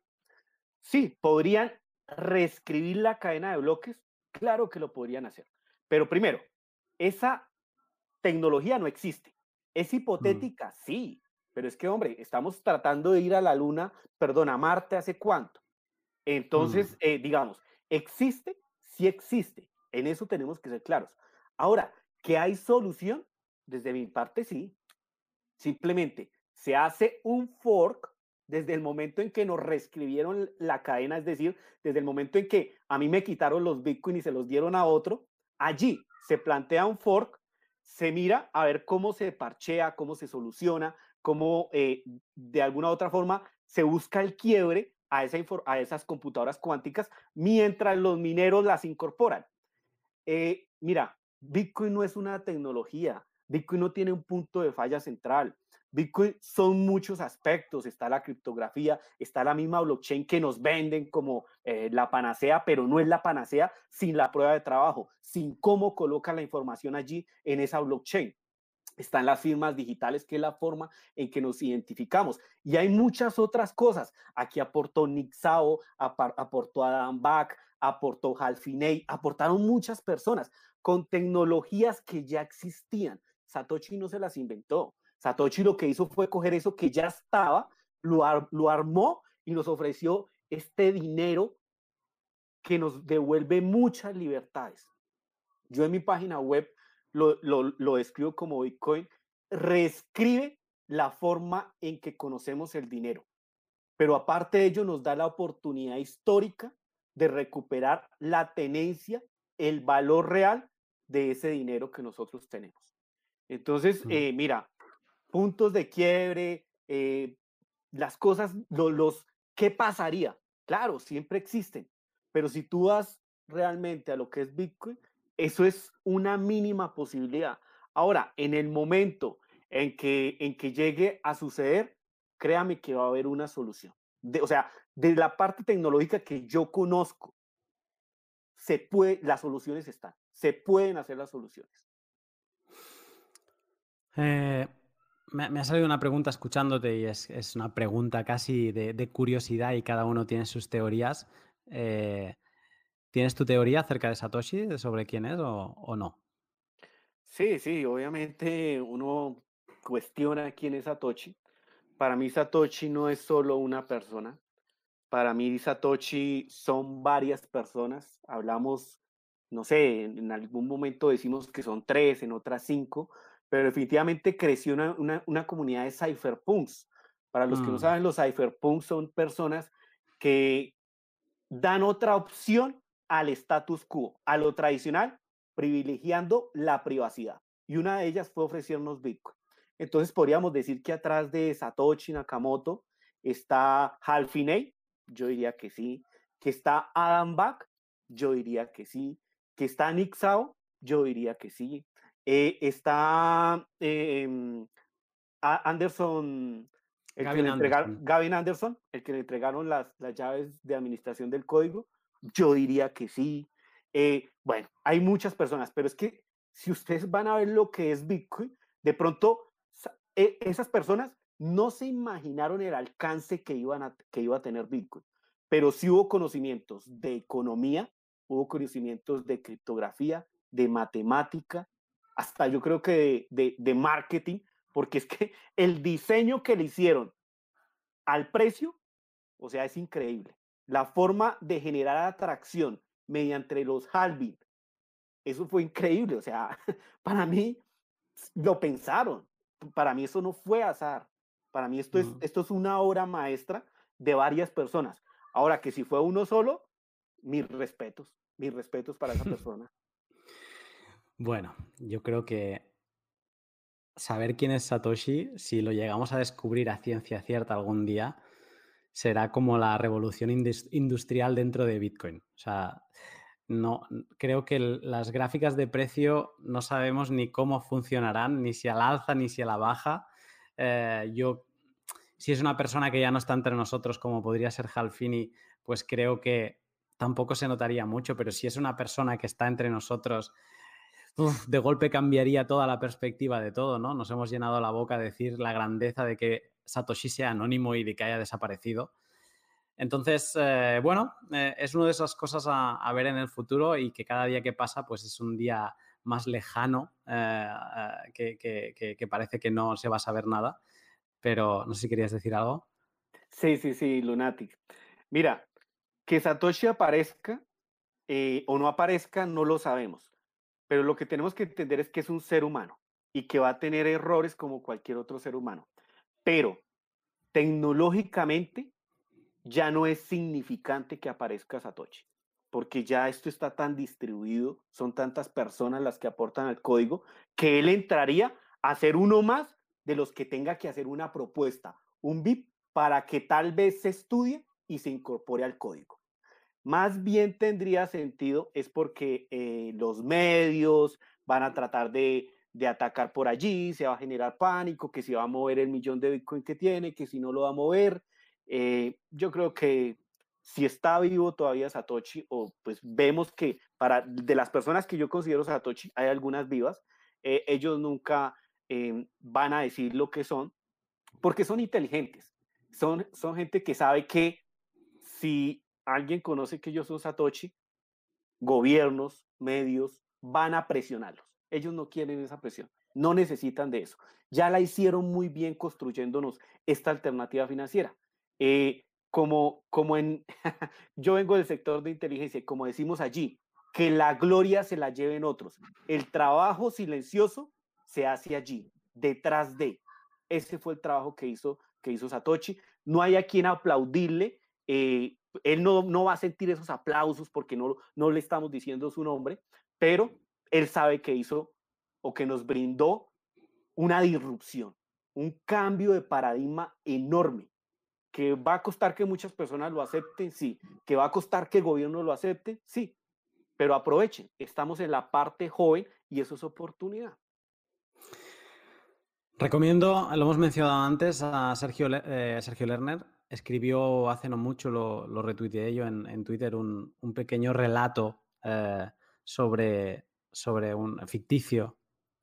Sí, podrían reescribir la cadena de bloques, claro que lo podrían hacer. Pero primero, esa tecnología no existe. ¿Es mm. hipotética? Sí, pero es que, hombre, estamos tratando de ir a la Luna, perdón, a Marte hace cuánto. Entonces, eh, digamos, existe, sí existe. En eso tenemos que ser claros. Ahora, ¿que hay solución? Desde mi parte, sí. Simplemente se hace un fork desde el momento en que nos reescribieron la cadena, es decir, desde el momento en que a mí me quitaron los Bitcoin y se los dieron a otro, allí se plantea un fork, se mira a ver cómo se parchea, cómo se soluciona, cómo eh, de alguna u otra forma se busca el quiebre a, esa a esas computadoras cuánticas mientras los mineros las incorporan. Eh, mira, Bitcoin no es una tecnología, Bitcoin no tiene un punto de falla central. Bitcoin son muchos aspectos, está la criptografía, está la misma blockchain que nos venden como eh, la panacea, pero no es la panacea sin la prueba de trabajo, sin cómo coloca la información allí en esa blockchain. Están las firmas digitales, que es la forma en que nos identificamos. Y hay muchas otras cosas. Aquí aportó Nick Sao, aportó Adam Back, aportó Halfiney, aportaron muchas personas con tecnologías que ya existían. Satoshi no se las inventó. Satoshi lo que hizo fue coger eso que ya estaba, lo, lo armó y nos ofreció este dinero que nos devuelve muchas libertades. Yo en mi página web lo, lo, lo describo como Bitcoin, reescribe la forma en que conocemos el dinero. Pero aparte de ello, nos da la oportunidad histórica de recuperar la tenencia, el valor real de ese dinero que nosotros tenemos. Entonces, eh, mira, puntos de quiebre, eh, las cosas, los, ¿qué pasaría? Claro, siempre existen, pero si tú vas realmente a lo que es Bitcoin, eso es una mínima posibilidad. Ahora, en el momento en que, en que llegue a suceder, créame que va a haber una solución. o sea, de la parte tecnológica que yo conozco, se puede, las soluciones están, se pueden hacer las soluciones. Eh, me, ha salido una pregunta escuchándote y es, una pregunta casi de, curiosidad y cada uno tiene sus teorías. Eh, ¿Tienes tu teoría acerca de Satoshi, sobre quién es o, no? Sí, sí, obviamente uno cuestiona quién es Satoshi. Para mí Satoshi no es solo una persona. Para mí Satoshi son varias personas. Hablamos, no sé, en algún momento decimos que son tres, en otras cinco, pero definitivamente creció una, comunidad de cypherpunks. Para los que no mm. saben, los cypherpunks son personas que dan otra opción al status quo, a lo tradicional, privilegiando la privacidad. Y una de ellas fue ofrecernos Bitcoin. Entonces podríamos decir que atrás de Satoshi Nakamoto está Hal Finney, yo diría que sí, que está Adam Back, yo diría que sí, que está Nick Sao, yo diría que sí, eh, está em, Anderson, el Gavin, que Anderson. Gavin Anderson, el que le entregaron las, las llaves de administración del código. Yo diría que sí. Eh, bueno, hay muchas personas, pero es que si ustedes van a ver lo que es Bitcoin, de pronto e, esas personas no se imaginaron el alcance que, a, que iba a tener Bitcoin, pero sí hubo conocimientos de economía, hubo conocimientos de criptografía, de matemática, hasta yo creo que de, marketing, porque es que el diseño que le hicieron al precio, o sea, es increíble. La forma de generar atracción mediante los halving, eso fue increíble. O sea, para mí lo pensaron. Para mí eso no fue azar. Para mí esto, es, esto es una obra maestra de varias personas. Ahora que si fue uno solo, mis respetos, mis respetos para esa persona. Bueno, yo creo que saber quién es Satoshi, si lo llegamos a descubrir a ciencia cierta algún día, será como la revolución industrial dentro de Bitcoin. O sea, no creo que las gráficas de precio no sabemos ni cómo funcionarán, ni si al alza ni si a la baja. Eh, yo, si es una persona que ya no está entre nosotros, como podría ser Halfini, pues creo que tampoco se notaría mucho, pero si es una persona que está entre nosotros de golpe cambiaría toda la perspectiva de todo, ¿no? Nos hemos llenado la boca de decir la grandeza de que Satoshi sea anónimo y de que haya desaparecido. Entonces, eh, bueno, eh, es una de esas cosas a, ver en el futuro y que cada día que pasa, pues es un día más lejano, eh, que, parece que no se va a saber nada. pero no sé si querías decir algo. Sí, sí, sí, Lunatic. Mira, que Satoshi aparezca eh, o no aparezca, no lo sabemos. Pero lo que tenemos que entender es que es un ser humano y que va a tener errores como cualquier otro ser humano. Pero tecnológicamente ya no es significante que aparezca Satoshi, porque ya esto está tan distribuido, son tantas personas las que aportan al código, que él entraría a ser uno más de los que tenga que hacer una propuesta, un BIP, para que tal vez se estudie y se incorpore al código. Más bien tendría sentido es porque eh, los medios van a tratar de, atacar por allí, se va a generar pánico, que si va a mover el millón de Bitcoin que tiene, que si no lo va a mover. Eh, yo creo que si está vivo todavía Satoshi, o pues vemos que para de las personas que yo considero Satoshi, hay algunas vivas, eh, ellos nunca van a decir lo que son, porque son inteligentes, son, son gente que sabe que si alguien conoce que yo soy Satoshi, gobiernos, medios, van a presionarlos. Ellos no quieren esa presión, no necesitan de eso. Ya la hicieron muy bien construyéndonos esta alternativa financiera. Eh, como, como en, yo vengo del sector de inteligencia, como decimos allí, que la gloria se la lleven otros. El trabajo silencioso se hace allí, detrás de. Ese fue el trabajo que hizo, que hizo Satoshi. No hay a quien aplaudirle. Eh, él no, no va a sentir esos aplausos porque no, no le estamos diciendo su nombre, pero él sabe que hizo o que nos brindó una disrupción, un cambio de paradigma enorme, que va a costar que muchas personas lo acepten, sí, que va a costar que el gobierno lo acepte, sí, pero aprovechen, estamos en la parte joven y eso es oportunidad. Recomiendo, lo hemos mencionado antes, a Sergio, eh, Sergio Lerner, escribió hace no mucho, lo, lo retuiteé yo en, Twitter, un, pequeño relato eh, sobre, sobre un ficticio,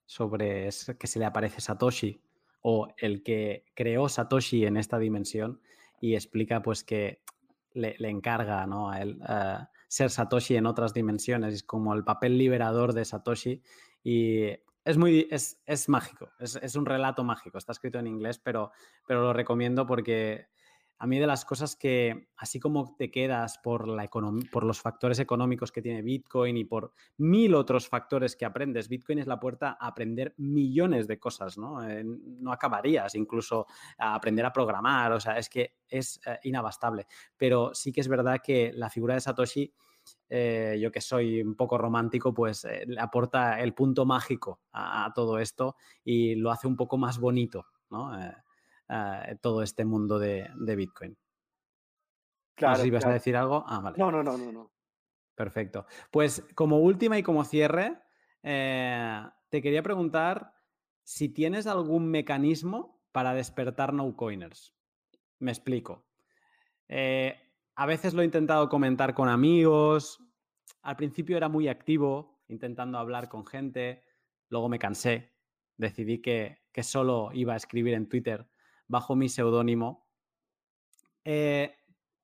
sobre que se le aparece Satoshi o el que creó Satoshi en esta dimensión y explica pues que le, encarga ¿no? a él eh, ser Satoshi en otras dimensiones, es como el papel liberador de Satoshi y es muy es, es mágico, es, es, un relato mágico, está escrito en inglés, pero, pero lo recomiendo porque a mí de las cosas que, así como te quedas por, los factores económicos que tiene Bitcoin y por mil otros factores que aprendes, Bitcoin es la puerta a aprender millones de cosas, ¿no? Eh, no acabarías incluso a aprender a programar, o sea, es que es eh, inabastable. Pero sí que es verdad que la figura de Satoshi... Eh, yo que soy un poco romántico, pues le aporta el punto mágico a, todo esto y lo hace un poco más bonito, ¿no? Todo este mundo de, Bitcoin. Claro, no sé si vas a decir algo. Ah, vale. No, no, no, no, no. Perfecto. Pues como última y como cierre, eh, te quería preguntar si tienes algún mecanismo para despertar no coiners. Me explico. Eh, a veces lo he intentado comentar con amigos. Al principio era muy activo, intentando hablar con gente. Luego me cansé. Decidí que, que solo iba a escribir en Twitter bajo mi seudónimo eh,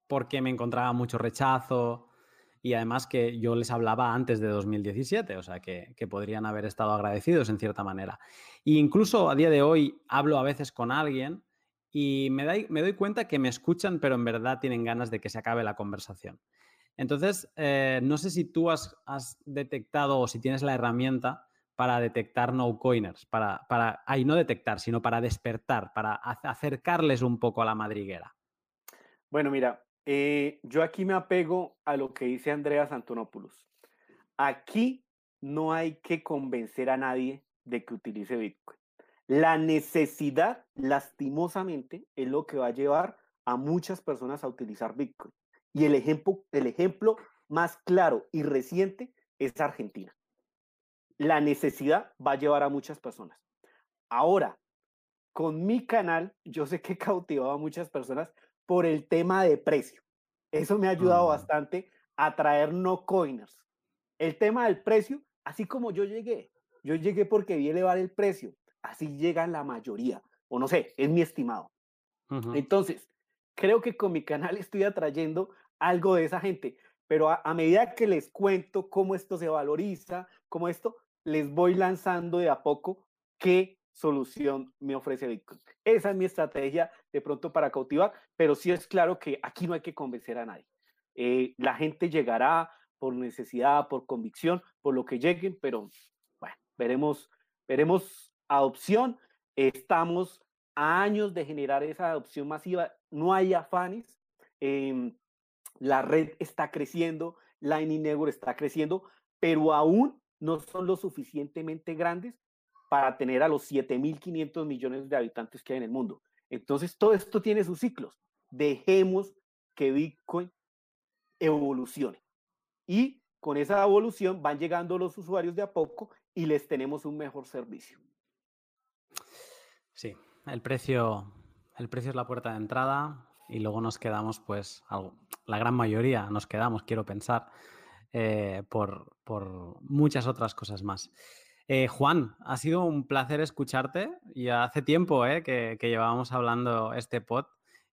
porque me encontraba mucho rechazo y además que yo les hablaba antes de 2017, o sea que, podrían haber estado agradecidos en cierta manera. E incluso a día de hoy hablo a veces con alguien y me, me doy cuenta que me escuchan, pero en verdad tienen ganas de que se acabe la conversación. Entonces, eh, no sé si tú has detectado o si tienes la herramienta para detectar no coiners, para, para, ahí no detectar, sino para despertar, para acercarles un poco a la madriguera? Bueno, mira, eh, yo aquí me apego a lo que dice Andreas Antonopoulos. Aquí no hay que convencer a nadie de que utilice Bitcoin. La necesidad, lastimosamente, es lo que va a llevar a muchas personas a utilizar Bitcoin. Y el ejemplo, el ejemplo más claro y reciente es Argentina la necesidad va a llevar a muchas personas. Ahora, con mi canal, yo sé que he cautivado a muchas personas por el tema de precio. Eso me ha ayudado bastante a traer no coiners. El tema del precio, así como yo llegué, yo llegué porque vi elevar el precio, así llegan la mayoría, o no sé, es mi estimado. Entonces, creo que con mi canal estoy atrayendo algo de esa gente, pero a, a, medida que les cuento cómo esto se valoriza, cómo esto, les voy lanzando de a poco que solución me ofrece Bitcoin. Esa es mi estrategia de pronto para cautivar, pero sí es claro que aquí no hay que convencer a nadie. Eh, la gente llegará por necesidad, por convicción, por lo que lleguen, pero bueno, veremos, veremos adopción. Estamos a años de generar esa adopción masiva, no hay afanes, em, la red está creciendo, Lightning Network está creciendo, pero aún no son lo suficientemente grandes para tener a los 7.500 millones de habitantes que hay en el mundo. Entonces, todo esto tiene sus ciclos. Dejemos que Bitcoin evolucione. Y con esa evolución van llegando los usuarios de a poco y les tenemos un mejor servicio. Sí, el precio, el precio es la puerta de entrada y luego nos quedamos, pues, la gran mayoría nos quedamos, quiero pensar, eh, por, muchas otras cosas más. Eh, Juan, ha sido un placer escucharte y hace tiempo eh, que, llevábamos hablando este pod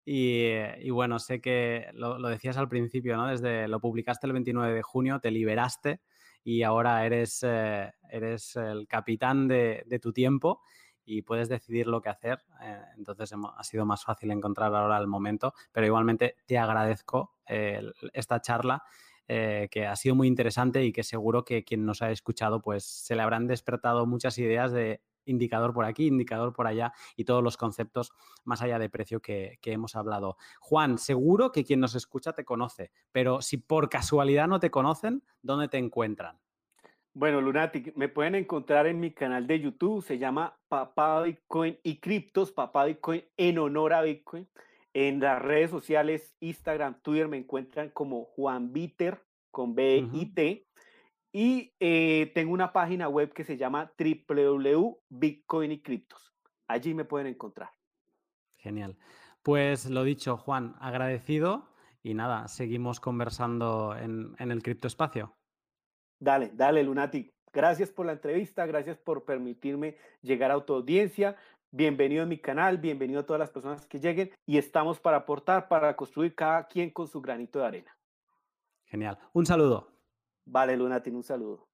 y, bueno, sé que lo, decías al principio, ¿no? Desde lo publicaste el 29 de junio, te liberaste y ahora eres, eres el capitán de, de, tu tiempo y puedes decidir lo que hacer. entonces ha sido más fácil encontrar ahora el momento, pero igualmente te agradezco esta charla eh, que ha sido muy interesante y que seguro que quien nos ha escuchado pues se le habrán despertado muchas ideas de indicador por aquí, indicador por allá y todos los conceptos más allá de precio que, hemos hablado. Juan, seguro que quien nos escucha te conoce, pero si por casualidad no te conocen, ¿dónde te encuentran? Bueno, Lunatic, me pueden encontrar en mi canal de YouTube, se llama Papá Bitcoin y Criptos, Papá Bitcoin en honor a Bitcoin. En las redes sociales, Instagram, Twitter, me encuentran como Juan Bitter con B I T. Y eh, tengo una página web que se llama www.bitcoin y criptos. Allí me pueden encontrar. Genial. Pues lo dicho, Juan, agradecido y nada, seguimos conversando en, en el criptoespacio. Dale, dale, Lunatic. Gracias por la entrevista, gracias por permitirme llegar a tu audiencia. Bienvenido a mi canal, bienvenido a todas las personas que lleguen y estamos para aportar, para construir cada quien con su granito de arena. Genial. Un saludo. Vale, Lunatin, un saludo.